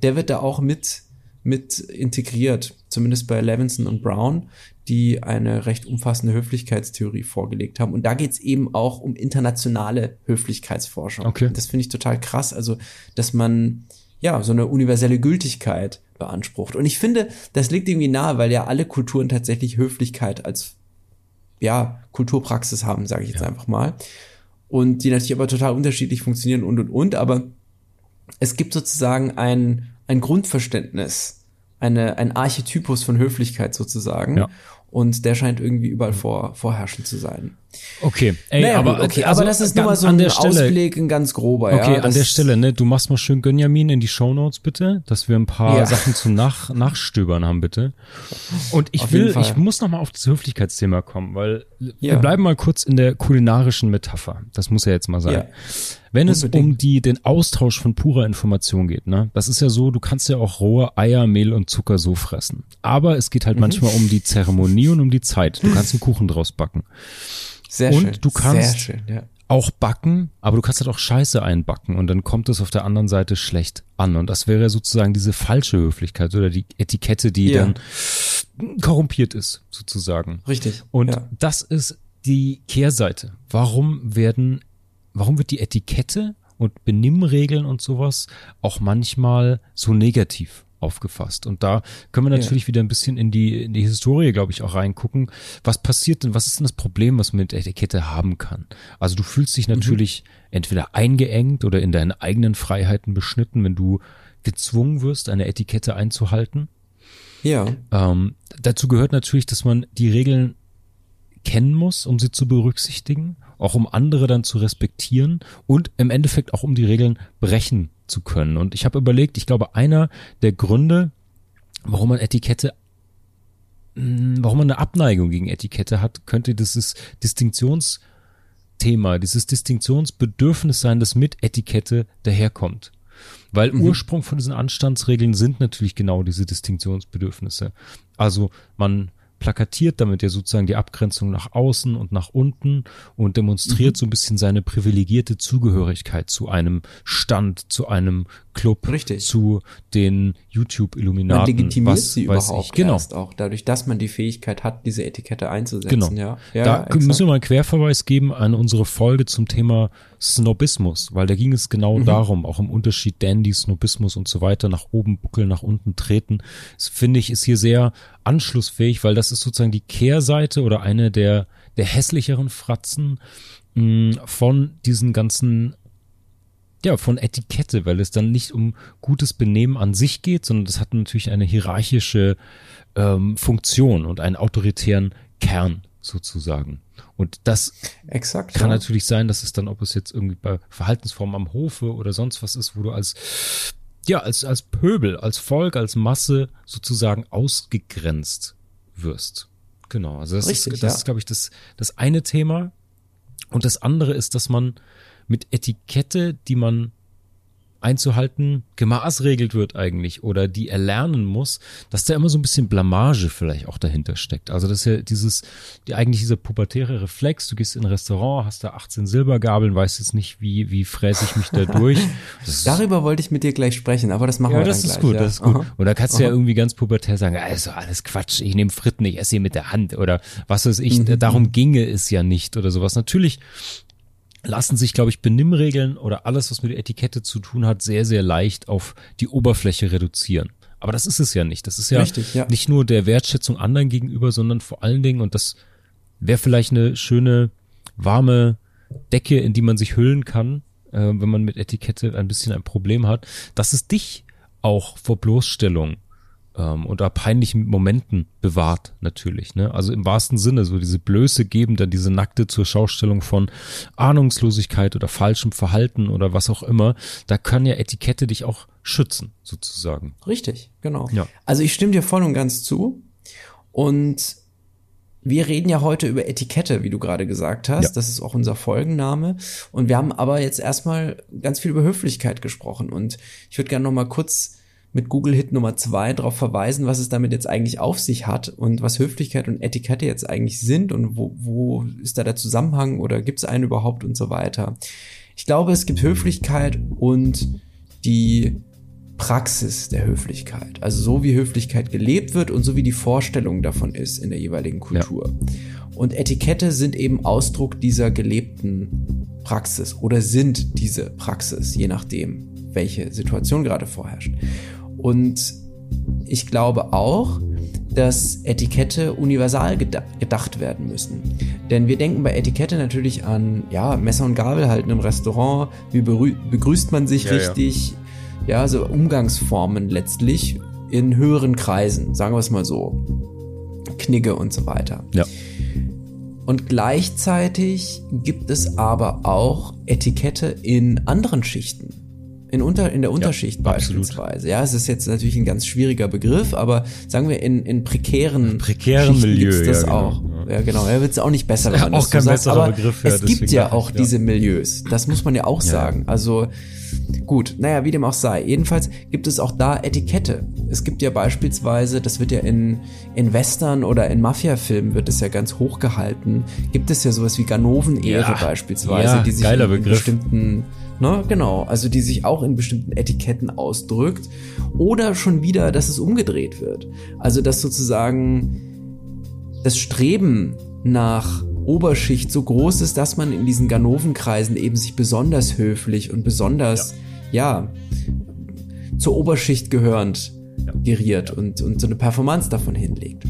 der wird da auch mit, mit integriert, zumindest bei Levinson und Brown, die eine recht umfassende Höflichkeitstheorie vorgelegt haben. Und da geht's eben auch um internationale Höflichkeitsforschung. Okay. Das finde ich total krass. Also, dass man ja so eine universelle Gültigkeit beansprucht. Und ich finde, das liegt irgendwie nahe, weil ja alle Kulturen tatsächlich Höflichkeit als ja, Kulturpraxis haben, sage ich jetzt einfach mal. Und die natürlich aber total unterschiedlich funktionieren und und und, aber es gibt sozusagen ein, ein Grundverständnis, eine, ein Archetypus von Höflichkeit sozusagen. Ja. Und der scheint irgendwie überall vor, vorherrschend zu sein. Okay, ey, Naja, aber, gut, okay, also aber das ist nur mal so an ein der Stelle, Ausblick, ein ganz grober. Okay, ja, an der Stelle, ne, du machst mal schön Gönjamin in die Shownotes bitte, dass wir ein paar Ja. Sachen zum Nach Nachstöbern haben, bitte. Und ich Auf will, ich muss noch mal auf das Höflichkeitsthema kommen, weil wir Ja. bleiben mal kurz in der kulinarischen Metapher. Das muss ja jetzt mal sein. Wenn es Unbedingt. um die, den Austausch von purer Information geht, ne, das ist ja so, du kannst ja auch rohe Eier, Mehl und Zucker so fressen. Aber es Mhm. geht halt manchmal um die Zeremonie und um die Zeit. Du kannst einen Kuchen draus backen. Sehr und schön. du kannst- schön, ja. auch backen, aber du kannst halt auch Scheiße einbacken und dann kommt es auf der anderen Seite schlecht an. Und das wäre sozusagen diese falsche Höflichkeit oder die Etikette, die Ja. dann korrumpiert ist, sozusagen. Richtig. Und ja. das ist die Kehrseite. Warum werden, warum wird die Etikette und Benimmregeln und sowas auch manchmal so negativ aufgefasst? Und da können wir Ja. natürlich wieder ein bisschen in die, in die Historie, glaube ich, auch reingucken. Was passiert denn, was ist denn das Problem, was man mit Etikette haben kann? Also du fühlst dich natürlich entweder eingeengt oder in deinen eigenen Freiheiten beschnitten, wenn du gezwungen wirst, eine Etikette einzuhalten. ja. Ähm, dazu gehört natürlich, dass man die Regeln kennen muss, um sie zu berücksichtigen, auch um andere dann zu respektieren und im Endeffekt auch um die Regeln brechen zu können. Und ich habe überlegt, ich glaube, einer der Gründe, warum man Etikette mh, warum man eine Abneigung gegen Etikette hat, könnte dieses Distinktionsthema, dieses Distinktionsbedürfnis sein, das mit Etikette daherkommt. Weil Ursprung von diesen Anstandsregeln sind natürlich genau diese Distinktionsbedürfnisse. Also man plakatiert damit ja sozusagen die Abgrenzung nach außen und nach unten und demonstriert so ein bisschen seine privilegierte Zugehörigkeit zu einem Stand, zu einem Club, Richtig. zu den Man YouTube-Illuminaten. legitimiert was sie weiß überhaupt ich. Genau. erst auch, dadurch, dass man die Fähigkeit hat, diese Etikette einzusetzen. Genau. Ja, ja da exakt. müssen wir mal einen Querverweis geben an unsere Folge zum Thema Snobismus, weil da ging es genau Mhm. darum, auch im Unterschied Dandy, Snobismus und so weiter, nach oben buckeln, nach unten treten. Das finde ich ist hier sehr anschlussfähig, weil das ist sozusagen die Kehrseite oder eine der, der hässlicheren Fratzen mh, von diesen ganzen ja, von Etikette, weil es dann nicht um gutes Benehmen an sich geht, sondern das hat natürlich eine hierarchische ähm, Funktion und einen autoritären Kern sozusagen. Und das Exakt. kann ja. natürlich sein, dass es dann, ob es jetzt irgendwie bei Verhaltensformen am Hofe oder sonst was ist, wo du als ja, als, als Pöbel, als Volk, als Masse sozusagen ausgegrenzt wirst. Genau. Also das Richtig, ist, das ja. ist, glaube ich, das, das eine Thema. Und das andere ist, dass man mit Etikette, die man einzuhalten, gemaßregelt wird eigentlich oder die erlernen muss, dass da immer so ein bisschen Blamage vielleicht auch dahinter steckt. Also das ist ja dieses, die eigentlich dieser pubertäre Reflex, du gehst in ein Restaurant, hast da 18 Silbergabeln, weißt jetzt nicht, wie, wie fräse ich mich da <laughs> durch. Das ist- Darüber wollte ich mit dir gleich sprechen, aber das machen ja, wir das dann ist gleich. gut, ja. das ist gut. Aha. Und da kannst du ja irgendwie ganz pubertär sagen, also alles Quatsch, ich nehme Fritten, ich esse sie mit der Hand oder was weiß ich, Mhm. darum ginge es ja nicht oder sowas. Natürlich lassen sich, glaube ich, Benimmregeln oder alles, was mit der Etikette zu tun hat, sehr, sehr leicht auf die Oberfläche reduzieren. Aber das ist es ja nicht. Das ist ja, Richtig, ja. nicht nur der Wertschätzung anderen gegenüber, sondern vor allen Dingen, und das wäre vielleicht eine schöne warme Decke, in die man sich hüllen kann, äh, wenn man mit Etikette ein bisschen ein Problem hat, dass es dich auch vor Bloßstellung ähm, oder peinlichen Momenten bewahrt natürlich. Ne? Also im wahrsten Sinne, so diese Blöße geben dann diese nackte zur Schaustellung von Ahnungslosigkeit oder falschem Verhalten oder was auch immer. Da kann ja Etikette dich auch schützen, sozusagen. Richtig, genau. Ja. Also ich stimme dir voll und ganz zu. Und wir reden ja heute über Etikette, wie du gerade gesagt hast. Ja. Das ist auch unser Folgenname. Und wir haben aber jetzt erstmal ganz viel über Höflichkeit gesprochen. Und ich würde gerne noch mal kurz mit Google Hit Nummer zwei darauf verweisen, was es damit jetzt eigentlich auf sich hat und was Höflichkeit und Etikette jetzt eigentlich sind und wo, wo ist da der Zusammenhang oder gibt es einen überhaupt und so weiter. Ich glaube, es gibt Höflichkeit und die Praxis der Höflichkeit. Also so wie Höflichkeit gelebt wird und so wie die Vorstellung davon ist in der jeweiligen Kultur. Und Etikette sind eben Ausdruck dieser gelebten Praxis oder sind diese Praxis, je nachdem, welche Situation gerade vorherrscht. Und ich glaube auch, dass Etikette universal geda gedacht werden müssen. Denn wir denken bei Etikette natürlich an, ja, Messer und Gabel halten im Restaurant, wie begrüßt man sich Ja, ja. richtig, ja. so Umgangsformen letztlich in höheren Kreisen, sagen wir es mal so. Knigge und so weiter. Ja. Und gleichzeitig gibt es aber auch Etikette in anderen Schichten. In, unter, in der Unterschicht absolut. beispielsweise. Ja, es ist jetzt natürlich ein ganz schwieriger Begriff, aber sagen wir in, in prekären, prekären Schichten Milieu, gibt's das ja, genau. auch. Ja, genau. Er wird es auch nicht besser, wenn Ja, man auch das kein so sagt. besserer Aber Begriff, ja, es gibt ja auch ja. diese Milieus. Das muss man ja auch sagen. Also gut, naja, wie dem auch sei. Jedenfalls gibt es auch da Etikette. Es gibt ja beispielsweise, das wird ja in, in Western oder in Mafia-Filmen wird es ja ganz hoch gehalten, gibt es ja sowas wie Ganoven-Ehre Ja. beispielsweise, Ja, die sich in, in bestimmten Ne, genau, also die sich auch in bestimmten Etiketten ausdrückt. Oder schon wieder, dass es umgedreht wird. Also dass sozusagen das Streben nach Oberschicht so groß ist, dass man in diesen Ganovenkreisen eben sich besonders höflich und besonders, ja, zur Oberschicht gehörend geriert und, und so eine Performance davon hinlegt.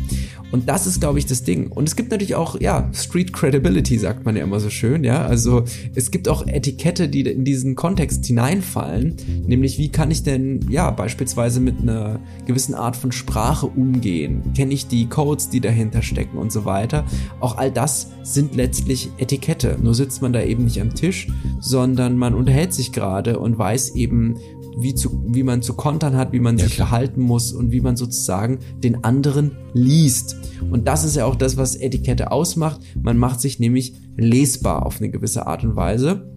Und das ist, glaube ich, das Ding. Und es gibt natürlich auch, ja, Street Credibility, sagt man ja immer so schön, ja. Also es gibt auch Etikette, die in diesen Kontext hineinfallen. Nämlich, wie kann ich denn, ja, beispielsweise mit einer gewissen Art von Sprache umgehen? Kenne ich die Codes, die dahinter stecken und so weiter? Auch all das sind letztlich Etikette. Nur sitzt man da eben nicht am Tisch, sondern man unterhält sich gerade und weiß eben, wie, zu, wie man zu kontern hat, wie man sich klar. verhalten muss und wie man sozusagen den anderen liest. Und das ist ja auch das, was Etikette ausmacht. Man macht sich nämlich lesbar auf eine gewisse Art und Weise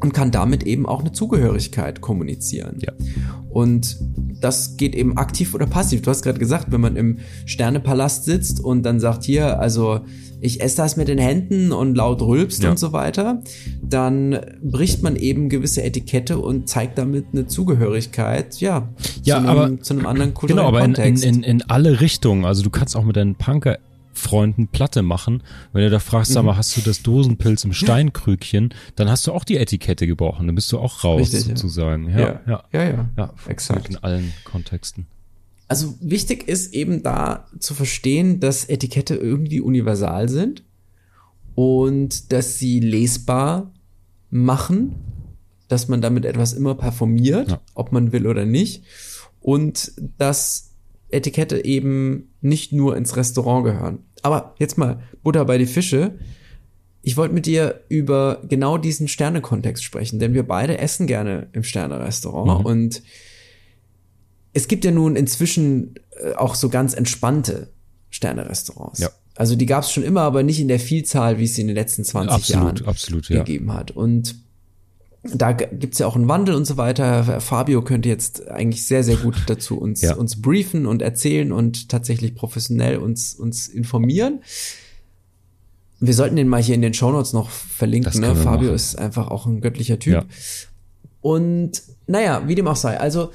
und kann damit eben auch eine Zugehörigkeit kommunizieren. Ja. Und das geht eben aktiv oder passiv. Du hast gerade gesagt, wenn man im Sternepalast sitzt und dann sagt hier, also ich esse das mit den Händen und laut rülpst Ja. und so weiter, dann bricht man eben gewisse Etikette und zeigt damit eine Zugehörigkeit, ja, Ja, zu, einem, aber- zu einem anderen kulturellen Genau, aber in, in, in, alle Richtungen. Also du kannst auch mit deinen Punker Freunden Platte machen. Wenn du da fragst, Mhm. sag mal, hast du das Dosenpilz im Steinkrügchen, dann hast du auch die Etikette gebrochen. Dann bist du auch raus, Richtig, sozusagen. Ja, ja, ja. ja, ja, Ja, exakt. In allen Kontexten. Also wichtig ist eben da zu verstehen, dass Etikette irgendwie universal sind und dass sie lesbar machen, dass man damit etwas immer performiert, Ja. ob man will oder nicht, und dass Etikette eben nicht nur ins Restaurant gehören. Aber jetzt mal Butter bei die Fische. Ich wollte mit dir über genau diesen Sternekontext sprechen, denn wir beide essen gerne im Sternerestaurant Mhm. und es gibt ja nun inzwischen äh, auch so ganz entspannte Sternerestaurants. Ja. Also die gab es schon immer, aber nicht in der Vielzahl, wie es sie in den letzten 20 Absolut, Jahren absolut, ja. gegeben hat. Und da gibt's ja auch einen Wandel und so weiter. Fabio könnte jetzt eigentlich sehr, sehr gut dazu uns, Ja. uns briefen und erzählen und tatsächlich professionell uns, uns informieren. Wir sollten den mal hier in den Shownotes noch verlinken. Ne? Fabio machen. ist einfach auch ein göttlicher Typ. Ja. Und naja, wie dem auch sei. Also,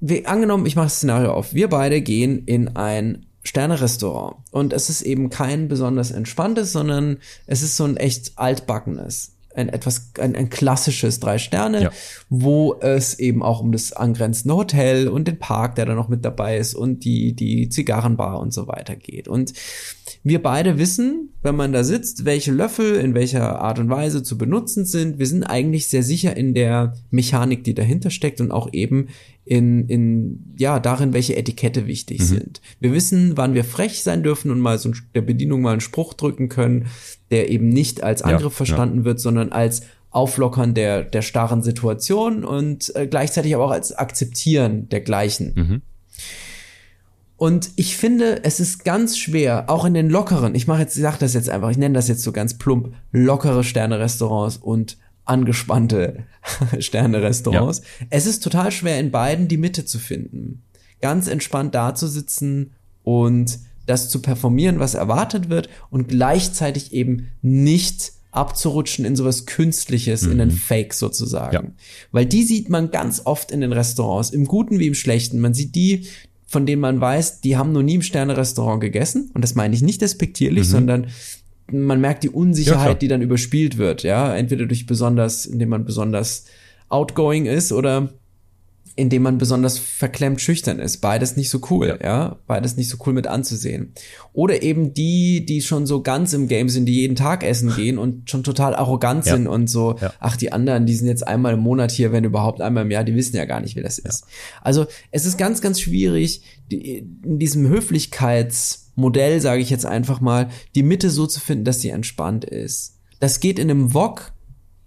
wir, angenommen, ich mache das Szenario auf. Wir beide gehen in ein Sterne-Restaurant. Und es ist eben kein besonders entspanntes, sondern es ist so ein echt altbackenes. ein etwas ein, ein klassisches drei Sterne, Ja. wo es eben auch um das angrenzende Hotel und den Park, der da noch mit dabei ist und die die Zigarrenbar und so weiter geht. Und wir beide wissen, wenn man da sitzt, welche Löffel in welcher Art und Weise zu benutzen sind. Wir sind eigentlich sehr sicher in der Mechanik, die dahinter steckt und auch eben in, in ja, darin, welche Etikette wichtig sind. Wir wissen, wann wir frech sein dürfen und mal so der Bedienung mal einen Spruch drücken können, der eben nicht als Angriff ja. verstanden wird, sondern als Auflockern der, der starren Situation und äh, gleichzeitig aber auch als Akzeptieren der gleichen. Und ich finde, es ist ganz schwer, auch in den lockeren, ich mache jetzt, ich sag das jetzt einfach, ich nenne das jetzt so ganz plump, lockere Sterne-Restaurants und angespannte <laughs> Sterne-Restaurants. Es ist total schwer, in beiden die Mitte zu finden. Ganz entspannt da zu sitzen und das zu performieren, was erwartet wird und gleichzeitig eben nicht abzurutschen in sowas Künstliches, in einen Fake sozusagen. Ja. Weil die sieht man ganz oft in den Restaurants, im Guten wie im Schlechten. Man sieht die, von denen man weiß, die haben noch nie im Sterne-Restaurant gegessen. Und das meine ich nicht despektierlich, sondern man merkt die Ja. Unsicherheit, die dann überspielt wird, ja. Entweder durch besonders, indem man besonders outgoing ist oder indem man besonders verklemmt schüchtern ist. Beides nicht so cool, ja. Beides nicht so cool mit anzusehen. Oder eben die, die schon so ganz im Game sind, die jeden Tag essen <laughs> gehen und schon total arrogant Ja. sind und so, Ja. ach, die anderen, die sind jetzt einmal im Monat hier, wenn überhaupt einmal im Jahr, die wissen ja gar nicht, wie das ist. Also es ist ganz, ganz schwierig, die, in diesem Höflichkeitsmodell, sage ich jetzt einfach mal, die Mitte so zu finden, dass sie entspannt ist. Das geht in einem Wok,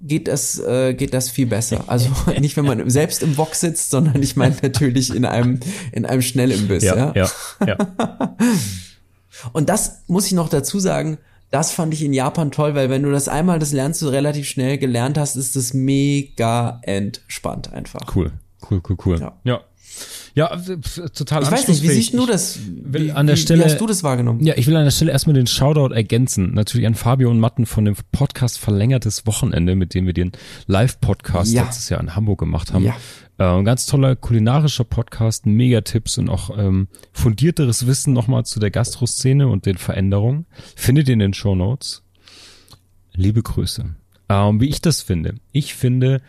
geht das, äh, geht das viel besser. Also <laughs> nicht, wenn man selbst im Wok sitzt, sondern ich meine natürlich in einem, in einem Schnellimbiss. Ja, ja, ja, ja. <laughs> Und das muss ich noch dazu sagen, das fand ich in Japan toll, weil wenn du das einmal, das lernst du relativ schnell gelernt hast, ist das mega entspannt einfach. Cool, cool, cool, cool. Ja. Ja. Ja, äh, total Ich weiß nicht, wie siehst du das? will Wie, an der wie, Stelle- wie hast du das wahrgenommen? Ja, ich will an der Stelle erstmal den Shoutout ergänzen. Natürlich an Fabio und Matten von dem Podcast Verlängertes Wochenende, mit dem wir den Live-Podcast Ja. letztes Jahr in Hamburg gemacht haben. Ja. Äh, ein ganz toller kulinarischer Podcast, mega Tipps und auch ähm, fundierteres Wissen nochmal zu der Gastroszene und den Veränderungen. Findet ihr in den Show Notes. Liebe Grüße. Ähm, wie ich das finde. Ich finde,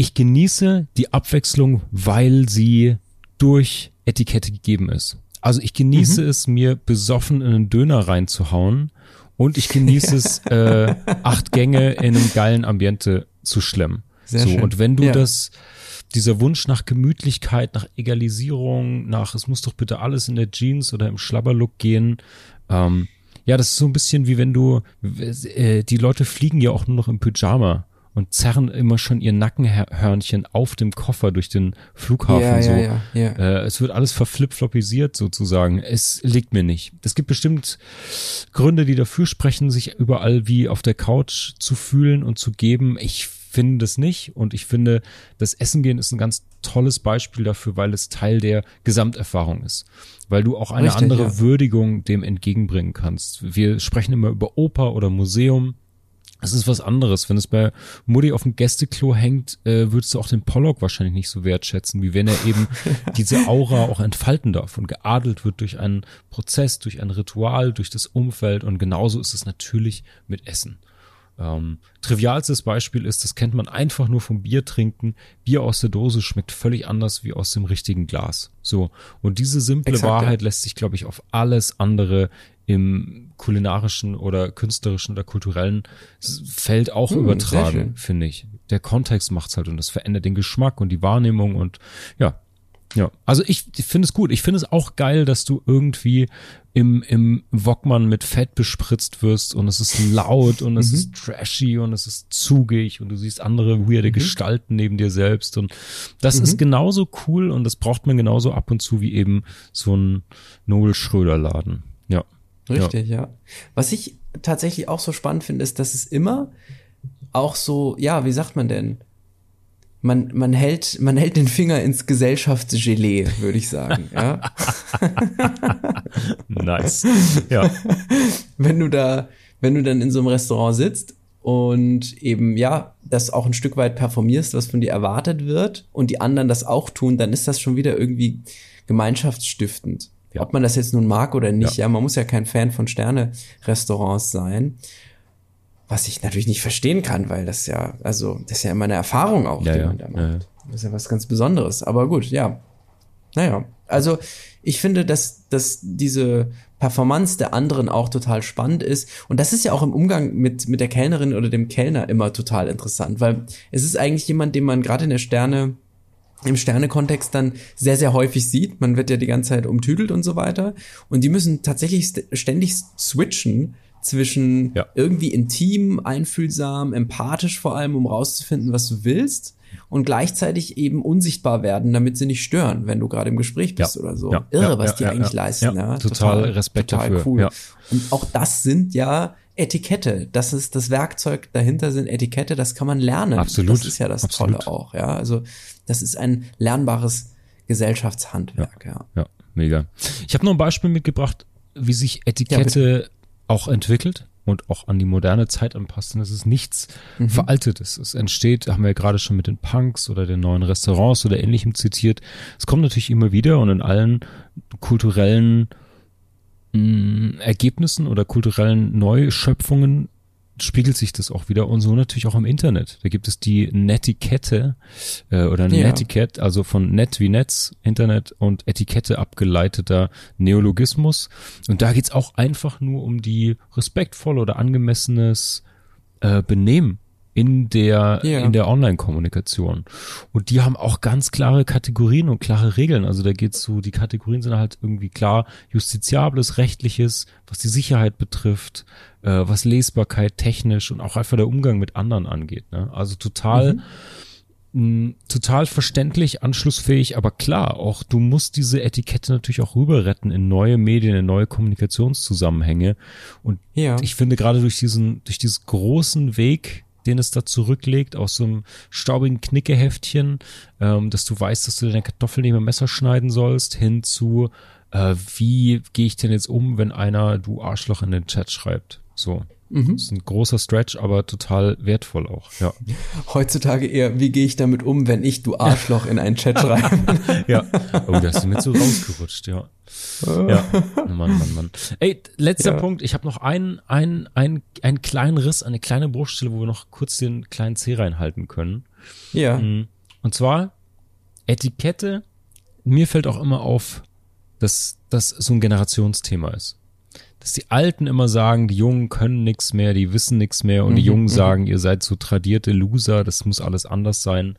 ich genieße die Abwechslung, weil sie durch Etikette gegeben ist. Also ich genieße es, mir besoffen in einen Döner reinzuhauen und ich genieße es, <laughs> äh, acht Gänge in einem geilen Ambiente zu schlemmen. Sehr so, schön. und wenn du Ja. das, dieser Wunsch nach Gemütlichkeit, nach Egalisierung, nach es muss doch bitte alles in der Jeans oder im Schlabberlook gehen, ähm, ja, das ist so ein bisschen wie wenn du, äh, die Leute fliegen ja auch nur noch im Pyjama und zerren immer schon ihr Nackenhörnchen auf dem Koffer durch den Flughafen Ja, so. ja, ja, ja. Äh, es wird alles verflipfloppisiert sozusagen. Es liegt mir nicht. Es gibt bestimmt Gründe, die dafür sprechen, sich überall wie auf der Couch zu fühlen und zu geben. Ich finde das nicht und ich finde, das Essen gehen ist ein ganz tolles Beispiel dafür, weil es Teil der Gesamterfahrung ist. Weil du auch eine Richtig, andere ja. Würdigung dem entgegenbringen kannst. Wir sprechen immer über Oper oder Museum. Es ist was anderes. Wenn es bei Mutti auf dem Gästeklo hängt, äh, würdest du auch den Pollock wahrscheinlich nicht so wertschätzen, wie wenn er eben <laughs> diese Aura auch entfalten darf und geadelt wird durch einen Prozess, durch ein Ritual, durch das Umfeld. Und genauso ist es natürlich mit Essen. Ähm, trivialstes Beispiel ist, das kennt man einfach nur vom Bier trinken. Bier aus der Dose schmeckt völlig anders wie aus dem richtigen Glas. So. Und diese simple Exakt, ja. Wahrheit lässt sich, glaube ich, auf alles andere im kulinarischen oder künstlerischen oder kulturellen Feld auch Hm, übertragen, finde ich. Der Kontext macht's halt und das verändert den Geschmack und die Wahrnehmung und ja, ja, also ich, ich finde es gut. Ich finde es auch geil, dass du irgendwie im, im Wokmann mit Fett bespritzt wirst und es ist laut und es ist trashy und es ist zugig und du siehst andere weirde Gestalten neben dir selbst und das ist genauso cool und das braucht man genauso ab und zu wie eben so ein Nobel Schröder Laden. Ja. Richtig, ja. Was ich tatsächlich auch so spannend finde, ist, dass es immer auch so, ja, wie sagt man denn? Man, man hält, man hält den Finger ins Gesellschaftsgelee, würde ich sagen, ja. <laughs> Nice. <laughs> ja. wenn du da, wenn du dann in so einem Restaurant sitzt und eben, ja, das auch ein Stück weit performierst, was von dir erwartet wird und die anderen das auch tun, dann ist das schon wieder irgendwie gemeinschaftsstiftend. Ja. Ob man das jetzt nun mag oder nicht, ja, man muss ja kein Fan von Sterne-Restaurants sein. Was ich natürlich nicht verstehen kann, weil das ja, also, das ist ja immer eine Erfahrung auch, Ja, die ja, man da macht. ja, ja. Das ist ja was ganz Besonderes. Aber gut, ja. Naja, also ich finde, dass, dass diese Performance der anderen auch total spannend ist. Und das ist ja auch im Umgang mit, mit der Kellnerin oder dem Kellner immer total interessant, weil es ist eigentlich jemand, den man gerade in der Sterne, im Sterne-Kontext dann sehr, sehr häufig sieht. Man wird ja die ganze Zeit umtüdelt und so weiter. Und die müssen tatsächlich st ständig switchen zwischen Ja. irgendwie intim, einfühlsam, empathisch vor allem, um rauszufinden, was du willst. Und gleichzeitig eben unsichtbar werden, damit sie nicht stören, wenn du gerade im Gespräch bist Ja. oder so. Ja. Irre, was ja, die eigentlich leisten. Ja, Ja, total Respekt dafür. Cool. Ja. Und auch das sind ja Etikette. Das ist das Werkzeug dahinter sind Etikette. Das kann man lernen. Absolut. Das ist ja das Absolut. Tolle auch. Ja, also das ist ein lernbares Gesellschaftshandwerk. Ja. Ja, mega. Ich habe noch ein Beispiel mitgebracht, wie sich Etikette auch entwickelt und auch an die moderne Zeit anpasst. Und es ist nichts Mhm. Veraltetes. Es entsteht, haben wir ja gerade schon mit den Punks oder den neuen Restaurants oder ähnlichem zitiert. Es kommt natürlich immer wieder und in allen kulturellen mh, Ergebnissen oder kulturellen Neuschöpfungen spiegelt sich das auch wieder und so natürlich auch im Internet. Da gibt es die Netiquette äh, oder Ja. Netiquette, also von Net wie Netz, Internet und Etikette abgeleiteter Neologismus. Und da geht's auch einfach nur um die respektvolle oder angemessenes äh, Benehmen in der Ja. in der Online-Kommunikation. Und die haben auch ganz klare Kategorien und klare Regeln. Also da geht's so, die Kategorien sind halt irgendwie klar justiziables, rechtliches, was die Sicherheit betrifft, äh, was Lesbarkeit technisch und auch einfach der Umgang mit anderen angeht. Ne? Also total mh, total verständlich, anschlussfähig, aber klar, auch du musst diese Etikette natürlich auch rüber retten in neue Medien, in neue Kommunikationszusammenhänge. Und Ja. ich finde gerade durch diesen, durch diesen großen Weg, den es da zurücklegt, aus so einem staubigen Knickeheftchen, ähm, dass du weißt, dass du deine Kartoffeln nicht mit Messer schneiden sollst, hin zu, äh, wie gehe ich denn jetzt um, wenn einer du Arschloch in den Chat schreibt. So. Mhm. Das ist ein großer Stretch, aber total wertvoll auch. Ja. <laughs> Heutzutage eher, wie gehe ich damit um, wenn ich du Arschloch in einen Chat <laughs> schreibe? Ja. Oh, da ist mir so rausgerutscht, ja. Ja. <laughs> Mann, Mann, Mann. Ey, letzter Ja. Punkt. Ich habe noch einen, einen, einen, einen kleinen Riss, eine kleine Bruchstelle, wo wir noch kurz den kleinen C reinhalten können. ja. Mhm. Und zwar Etikette. Mir fällt auch immer auf, dass das so ein Generationsthema ist. Dass die Alten immer sagen, die Jungen können nichts mehr, die wissen nichts mehr und die Mhm, Jungen mhm. sagen, ihr seid so tradierte Loser, das muss alles anders sein.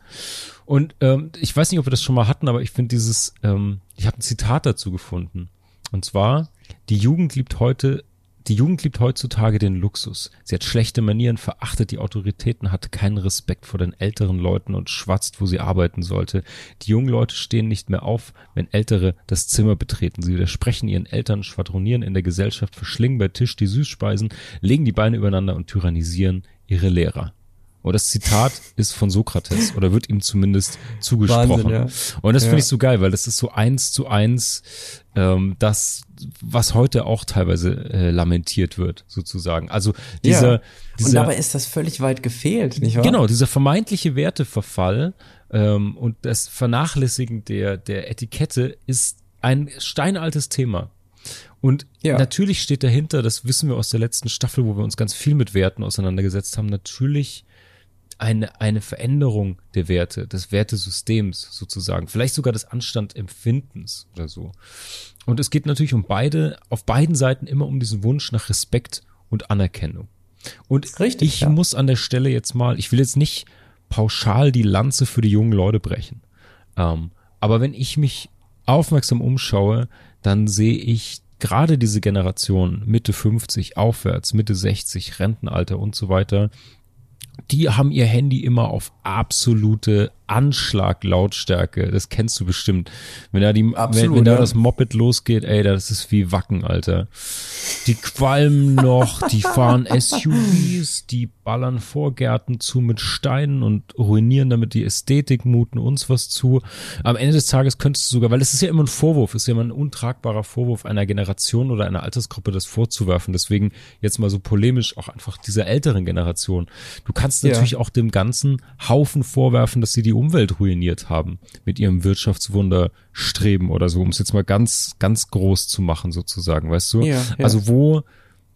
Und ähm, ich weiß nicht, ob wir das schon mal hatten, aber ich finde dieses, ähm, ich habe ein Zitat dazu gefunden. Und zwar, die Jugend liebt heute, die Jugend liebt heutzutage den Luxus. Sie hat schlechte Manieren, verachtet die Autoritäten, hat keinen Respekt vor den älteren Leuten und schwatzt, wo sie arbeiten sollte. Die jungen Leute stehen nicht mehr auf, wenn Ältere das Zimmer betreten. Sie widersprechen ihren Eltern, schwadronieren in der Gesellschaft, verschlingen bei Tisch die Süßspeisen, legen die Beine übereinander und tyrannisieren ihre Lehrer. Und das Zitat ist von Sokrates oder wird ihm zumindest zugesprochen. Wahnsinn, ja. Und das Ja. finde ich so geil, weil das ist so eins zu eins ähm, das, was heute auch teilweise äh, lamentiert wird, sozusagen. Also dieser, ja. Und dieser dabei ist das völlig weit gefehlt, nicht wahr? Genau, dieser vermeintliche Werteverfall ähm, und das Vernachlässigen der, der Etikette ist ein steinaltes Thema. Und Ja. natürlich steht dahinter, das wissen wir aus der letzten Staffel, wo wir uns ganz viel mit Werten auseinandergesetzt haben, natürlich eine, eine Veränderung der Werte, des Wertesystems sozusagen, vielleicht sogar des Anstandempfindens oder so. Und es geht natürlich um beide, auf beiden Seiten immer um diesen Wunsch nach Respekt und Anerkennung. Und Richtig, ich ja. muss an der Stelle jetzt mal, ich will jetzt nicht pauschal die Lanze für die jungen Leute brechen. Ähm, aber wenn ich mich aufmerksam umschaue, dann sehe ich gerade diese Generation Mitte 50 aufwärts, Mitte 60, Rentenalter und so weiter, die haben ihr Handy immer auf absolute Anschlaglautstärke. Das kennst du bestimmt. Wenn da die, Absolut, wenn, wenn da ja. das Moped losgeht, ey, das ist wie Wacken, Alter. Die qualmen noch, die fahren <laughs> SUVs, die ballern Vorgärten zu mit Steinen und ruinieren damit die Ästhetik, muten uns was zu. Am Ende des Tages könntest du sogar, weil es ist ja immer ein Vorwurf, ist ja immer ein untragbarer Vorwurf einer Generation oder einer Altersgruppe, das vorzuwerfen. Deswegen jetzt mal so polemisch auch einfach dieser älteren Generation. Du kannst Ja. natürlich auch dem ganzen Haufen vorwerfen, dass sie die Umwelt ruiniert haben mit ihrem Wirtschaftswunder streben oder so, um es jetzt mal ganz, ganz groß zu machen sozusagen, weißt du? Ja, ja. Also wo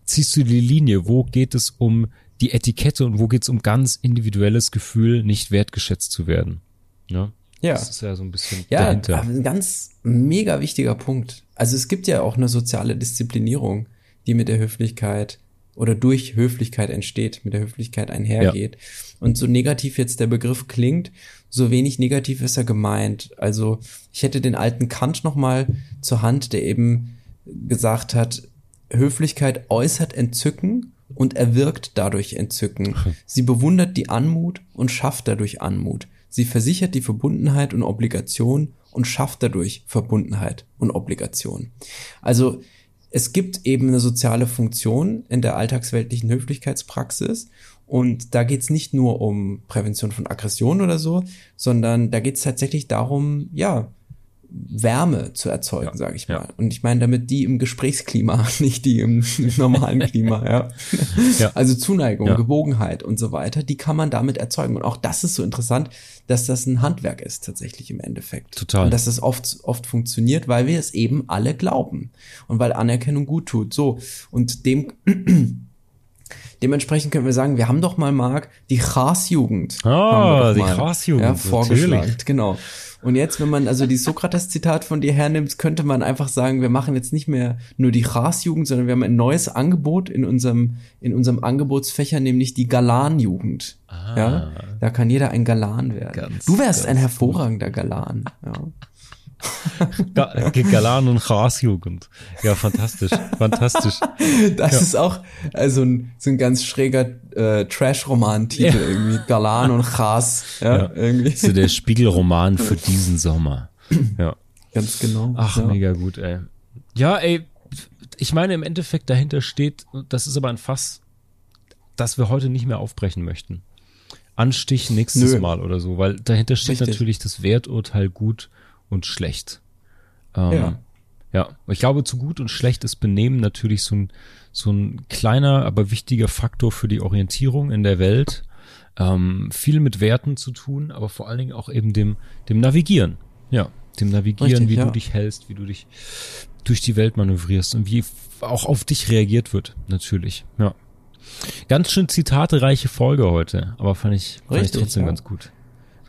ziehst du die Linie? Wo geht es um die Etikette und wo geht's um ganz individuelles Gefühl, nicht wertgeschätzt zu werden. Ja. Ja. Das ist ja so ein bisschen Ja, dahinter. ein ganz mega wichtiger Punkt. Also es gibt ja auch eine soziale Disziplinierung, die mit der Höflichkeit oder durch Höflichkeit entsteht, mit der Höflichkeit einhergeht. Und so negativ jetzt der Begriff klingt, so wenig negativ ist er gemeint. Also ich hätte den alten Kant noch mal zur Hand, der eben gesagt hat, Höflichkeit äußert Entzücken und erwirkt dadurch Entzücken. Sie bewundert die Anmut und schafft dadurch Anmut. Sie versichert die Verbundenheit und Obligation und schafft dadurch Verbundenheit und Obligation. Also es gibt eben eine soziale Funktion in der alltagsweltlichen Höflichkeitspraxis und da geht's nicht nur um Prävention von Aggression oder so, sondern da geht's tatsächlich darum, ja, Wärme zu erzeugen, Ja, sage ich mal. ja. Und ich meine damit die im Gesprächsklima, <laughs> nicht die im normalen Klima, ja. <laughs> Ja. Also Zuneigung. Gewogenheit und so weiter, die kann man damit erzeugen. Und auch das ist so interessant, dass das ein Handwerk ist tatsächlich im Endeffekt. Total. Und dass es oft, oft funktioniert, weil wir es eben alle glauben. Und weil Anerkennung gut tut. So. Und dem, dementsprechend können wir sagen, wir haben doch mal, Marc, die Chas-Jugend. Ah, die Chas-Jugend, Ja, vorgeschlagen. natürlich. Genau. Und jetzt, wenn man also die Sokrates-Zitat von dir hernimmt, könnte man einfach sagen, wir machen jetzt nicht mehr nur die Chas-Jugend, sondern wir haben ein neues Angebot in unserem, in unserem Angebotsfächer, nämlich die Galan-Jugend. Ja, da kann jeder ein Galan werden. Ah. Ganz, du wärst ein hervorragender Galan. Ja. Ga Galan und Grasjugend. Ja, fantastisch, fantastisch. <laughs> Das ist auch also ein, so ein ganz schräger äh, Trash-Roman-Titel Ja. irgendwie. Galan und Chas. Ja, Ja. irgendwie. So der Spiegelroman für diesen Sommer. Ja. Ganz genau. Ach, ja. mega gut, ey. Ja, ey, ich meine, im Endeffekt dahinter steht, das ist aber ein Fass, das wir heute nicht mehr aufbrechen möchten. Anstich nächstes Nö. Mal oder so, weil dahinter steht Richtig. natürlich das Werturteil gut und schlecht. Ähm, Ja. Ja, ich glaube, zu gut und schlechtes Benehmen natürlich so ein, so ein kleiner, aber wichtiger Faktor für die Orientierung in der Welt. Ähm, viel mit Werten zu tun, aber vor allen Dingen auch eben dem, dem Navigieren. Ja, dem Navigieren, Richtig, wie ja. du dich hältst, wie du dich durch die Welt manövrierst und wie auch auf dich reagiert wird, natürlich. Ja. Ganz schön zitatereiche Folge heute, aber fand ich, fand ich Richtig, trotzdem ja. ganz gut.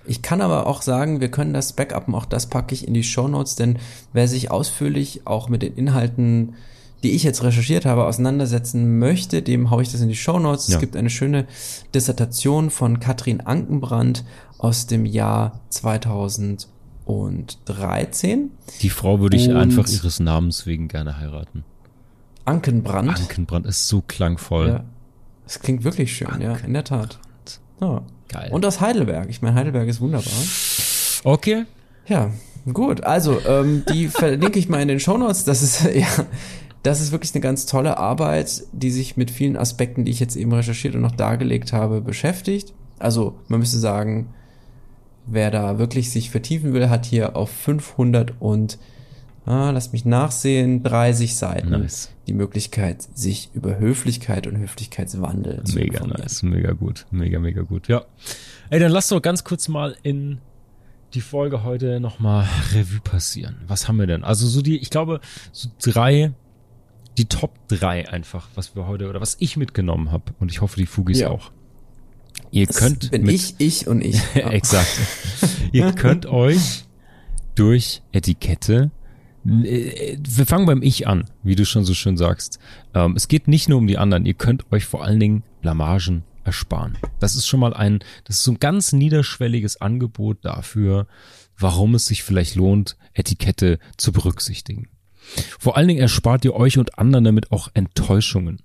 Ich kann aber auch sagen, wir können das Backuppen, auch das packe ich in die Shownotes, denn wer sich ausführlich auch mit den Inhalten, die ich jetzt recherchiert habe, auseinandersetzen möchte, dem haue ich das in die Shownotes. Ja. Es gibt eine schöne Dissertation von Katrin Ankenbrand aus dem Jahr 2013. Die Frau würde ich Und- einfach ihres Namens wegen gerne heiraten. Ankenbrand. Ankenbrand ist so klangvoll. Ja. Das klingt wirklich schön, ja, in der Tat. Ja. Geil. Und aus Heidelberg. Ich meine, Heidelberg ist wunderbar. Okay. Ja, gut. Also, ähm, die <laughs> verlinke ich mal in den Shownotes. Das ist, <laughs> ja, das ist wirklich eine ganz tolle Arbeit, die sich mit vielen Aspekten, die ich jetzt eben recherchiert und noch dargelegt habe, beschäftigt. Also, man müsste sagen, wer da wirklich sich vertiefen will, hat hier auf 500 und, ah, lass mich nachsehen, 30 Seiten Nice. die Möglichkeit, sich über Höflichkeit und Höflichkeitswandel zu Mega informieren. nice, mega gut, mega, mega gut. Ja. Ey, dann lass doch ganz kurz mal in die Folge heute nochmal Revue passieren. Was haben wir denn? Also so die, ich glaube, so drei, die Top drei einfach, was wir heute oder was ich mitgenommen habe. Und ich hoffe, die Fugis Ja. auch. Ihr Das könnt bin mit, ich, ich und ich. <laughs> Exakt. Ihr könnt euch durch Etikette wir fangen beim Ich an, wie du schon so schön sagst. Ähm, es geht nicht nur um die anderen, ihr könnt euch vor allen Dingen Blamagen ersparen. Das ist schon mal ein, das ist so ein ganz niederschwelliges Angebot dafür, warum es sich vielleicht lohnt, Etikette zu berücksichtigen. Vor allen Dingen erspart ihr euch und anderen damit auch Enttäuschungen.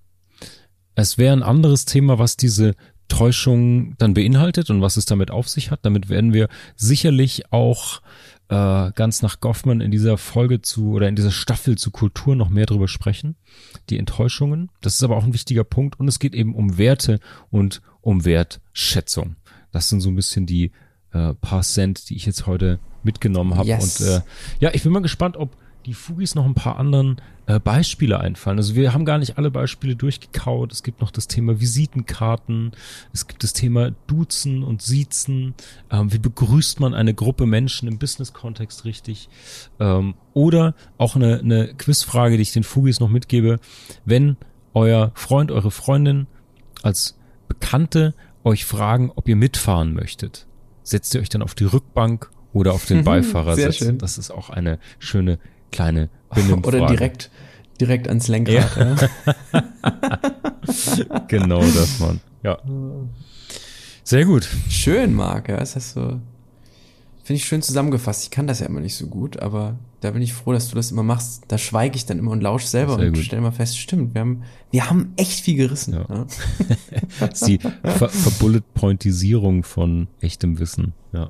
Es wäre ein anderes Thema, was diese Täuschung dann beinhaltet und was es damit auf sich hat. Damit werden wir sicherlich auch äh, ganz nach Goffman in dieser Folge zu oder in dieser Staffel zu Kultur noch mehr drüber sprechen. Die Enttäuschungen. Das ist aber auch ein wichtiger Punkt und es geht eben um Werte und um Wertschätzung. Das sind so ein bisschen die äh, paar Cent, die ich jetzt heute mitgenommen habe. Yes. Und äh, ja, ich bin mal gespannt, ob die Fugis noch ein paar anderen äh, Beispiele einfallen. Also wir haben gar nicht alle Beispiele durchgekaut. Es gibt noch das Thema Visitenkarten. Es gibt das Thema Duzen und Siezen. Ähm, wie begrüßt man eine Gruppe Menschen im Business-Kontext richtig? Ähm, oder auch eine, eine Quizfrage, die ich den Fugis noch mitgebe. Wenn euer Freund, eure Freundin als Bekannte euch fragen, ob ihr mitfahren möchtet, setzt ihr euch dann auf die Rückbank oder auf den <laughs> Beifahrersitz. Das ist auch eine schöne kleine Benimmfrage. <laughs> Oder direkt, direkt ans Lenkrad. Ja. <laughs> Genau das, Mann. Ja. Sehr gut. Schön, Marc, ja, das hast du, finde ich schön zusammengefasst. Ich kann das ja immer nicht so gut, aber da bin ich froh, dass du das immer machst. Da schweige ich dann immer und lausche selber Sehr und gut. stelle mal fest, stimmt, wir haben, wir haben echt viel gerissen. Ja. Ja. <laughs> Das ist die Ver Verbullet-Pointisierung von echtem Wissen. Ja.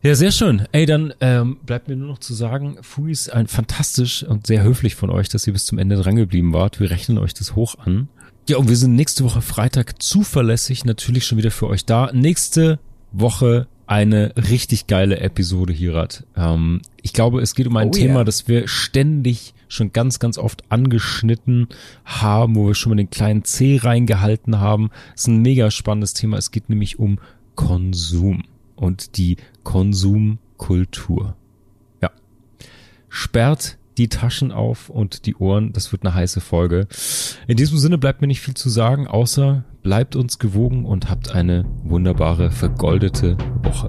Ja, sehr schön. Ey, dann ähm, bleibt mir nur noch zu sagen, Fugis, ein fantastisch und sehr höflich von euch, dass ihr bis zum Ende drangeblieben wart. Wir rechnen euch das hoch an. Ja, und wir sind nächste Woche Freitag zuverlässig natürlich schon wieder für euch da. Nächste Woche eine richtig geile Episode, Hirat. Ähm, ich glaube, es geht um ein Oh Thema, yeah. das wir ständig schon ganz, ganz oft angeschnitten haben, wo wir schon mal den kleinen C reingehalten haben. Das ist ein mega spannendes Thema. Es geht nämlich um Konsum und die Konsumkultur. Ja. Sperrt die Taschen auf und die Ohren. Das wird eine heiße Folge. In diesem Sinne bleibt mir nicht viel zu sagen, außer bleibt uns gewogen und habt eine wunderbare, vergoldete Woche.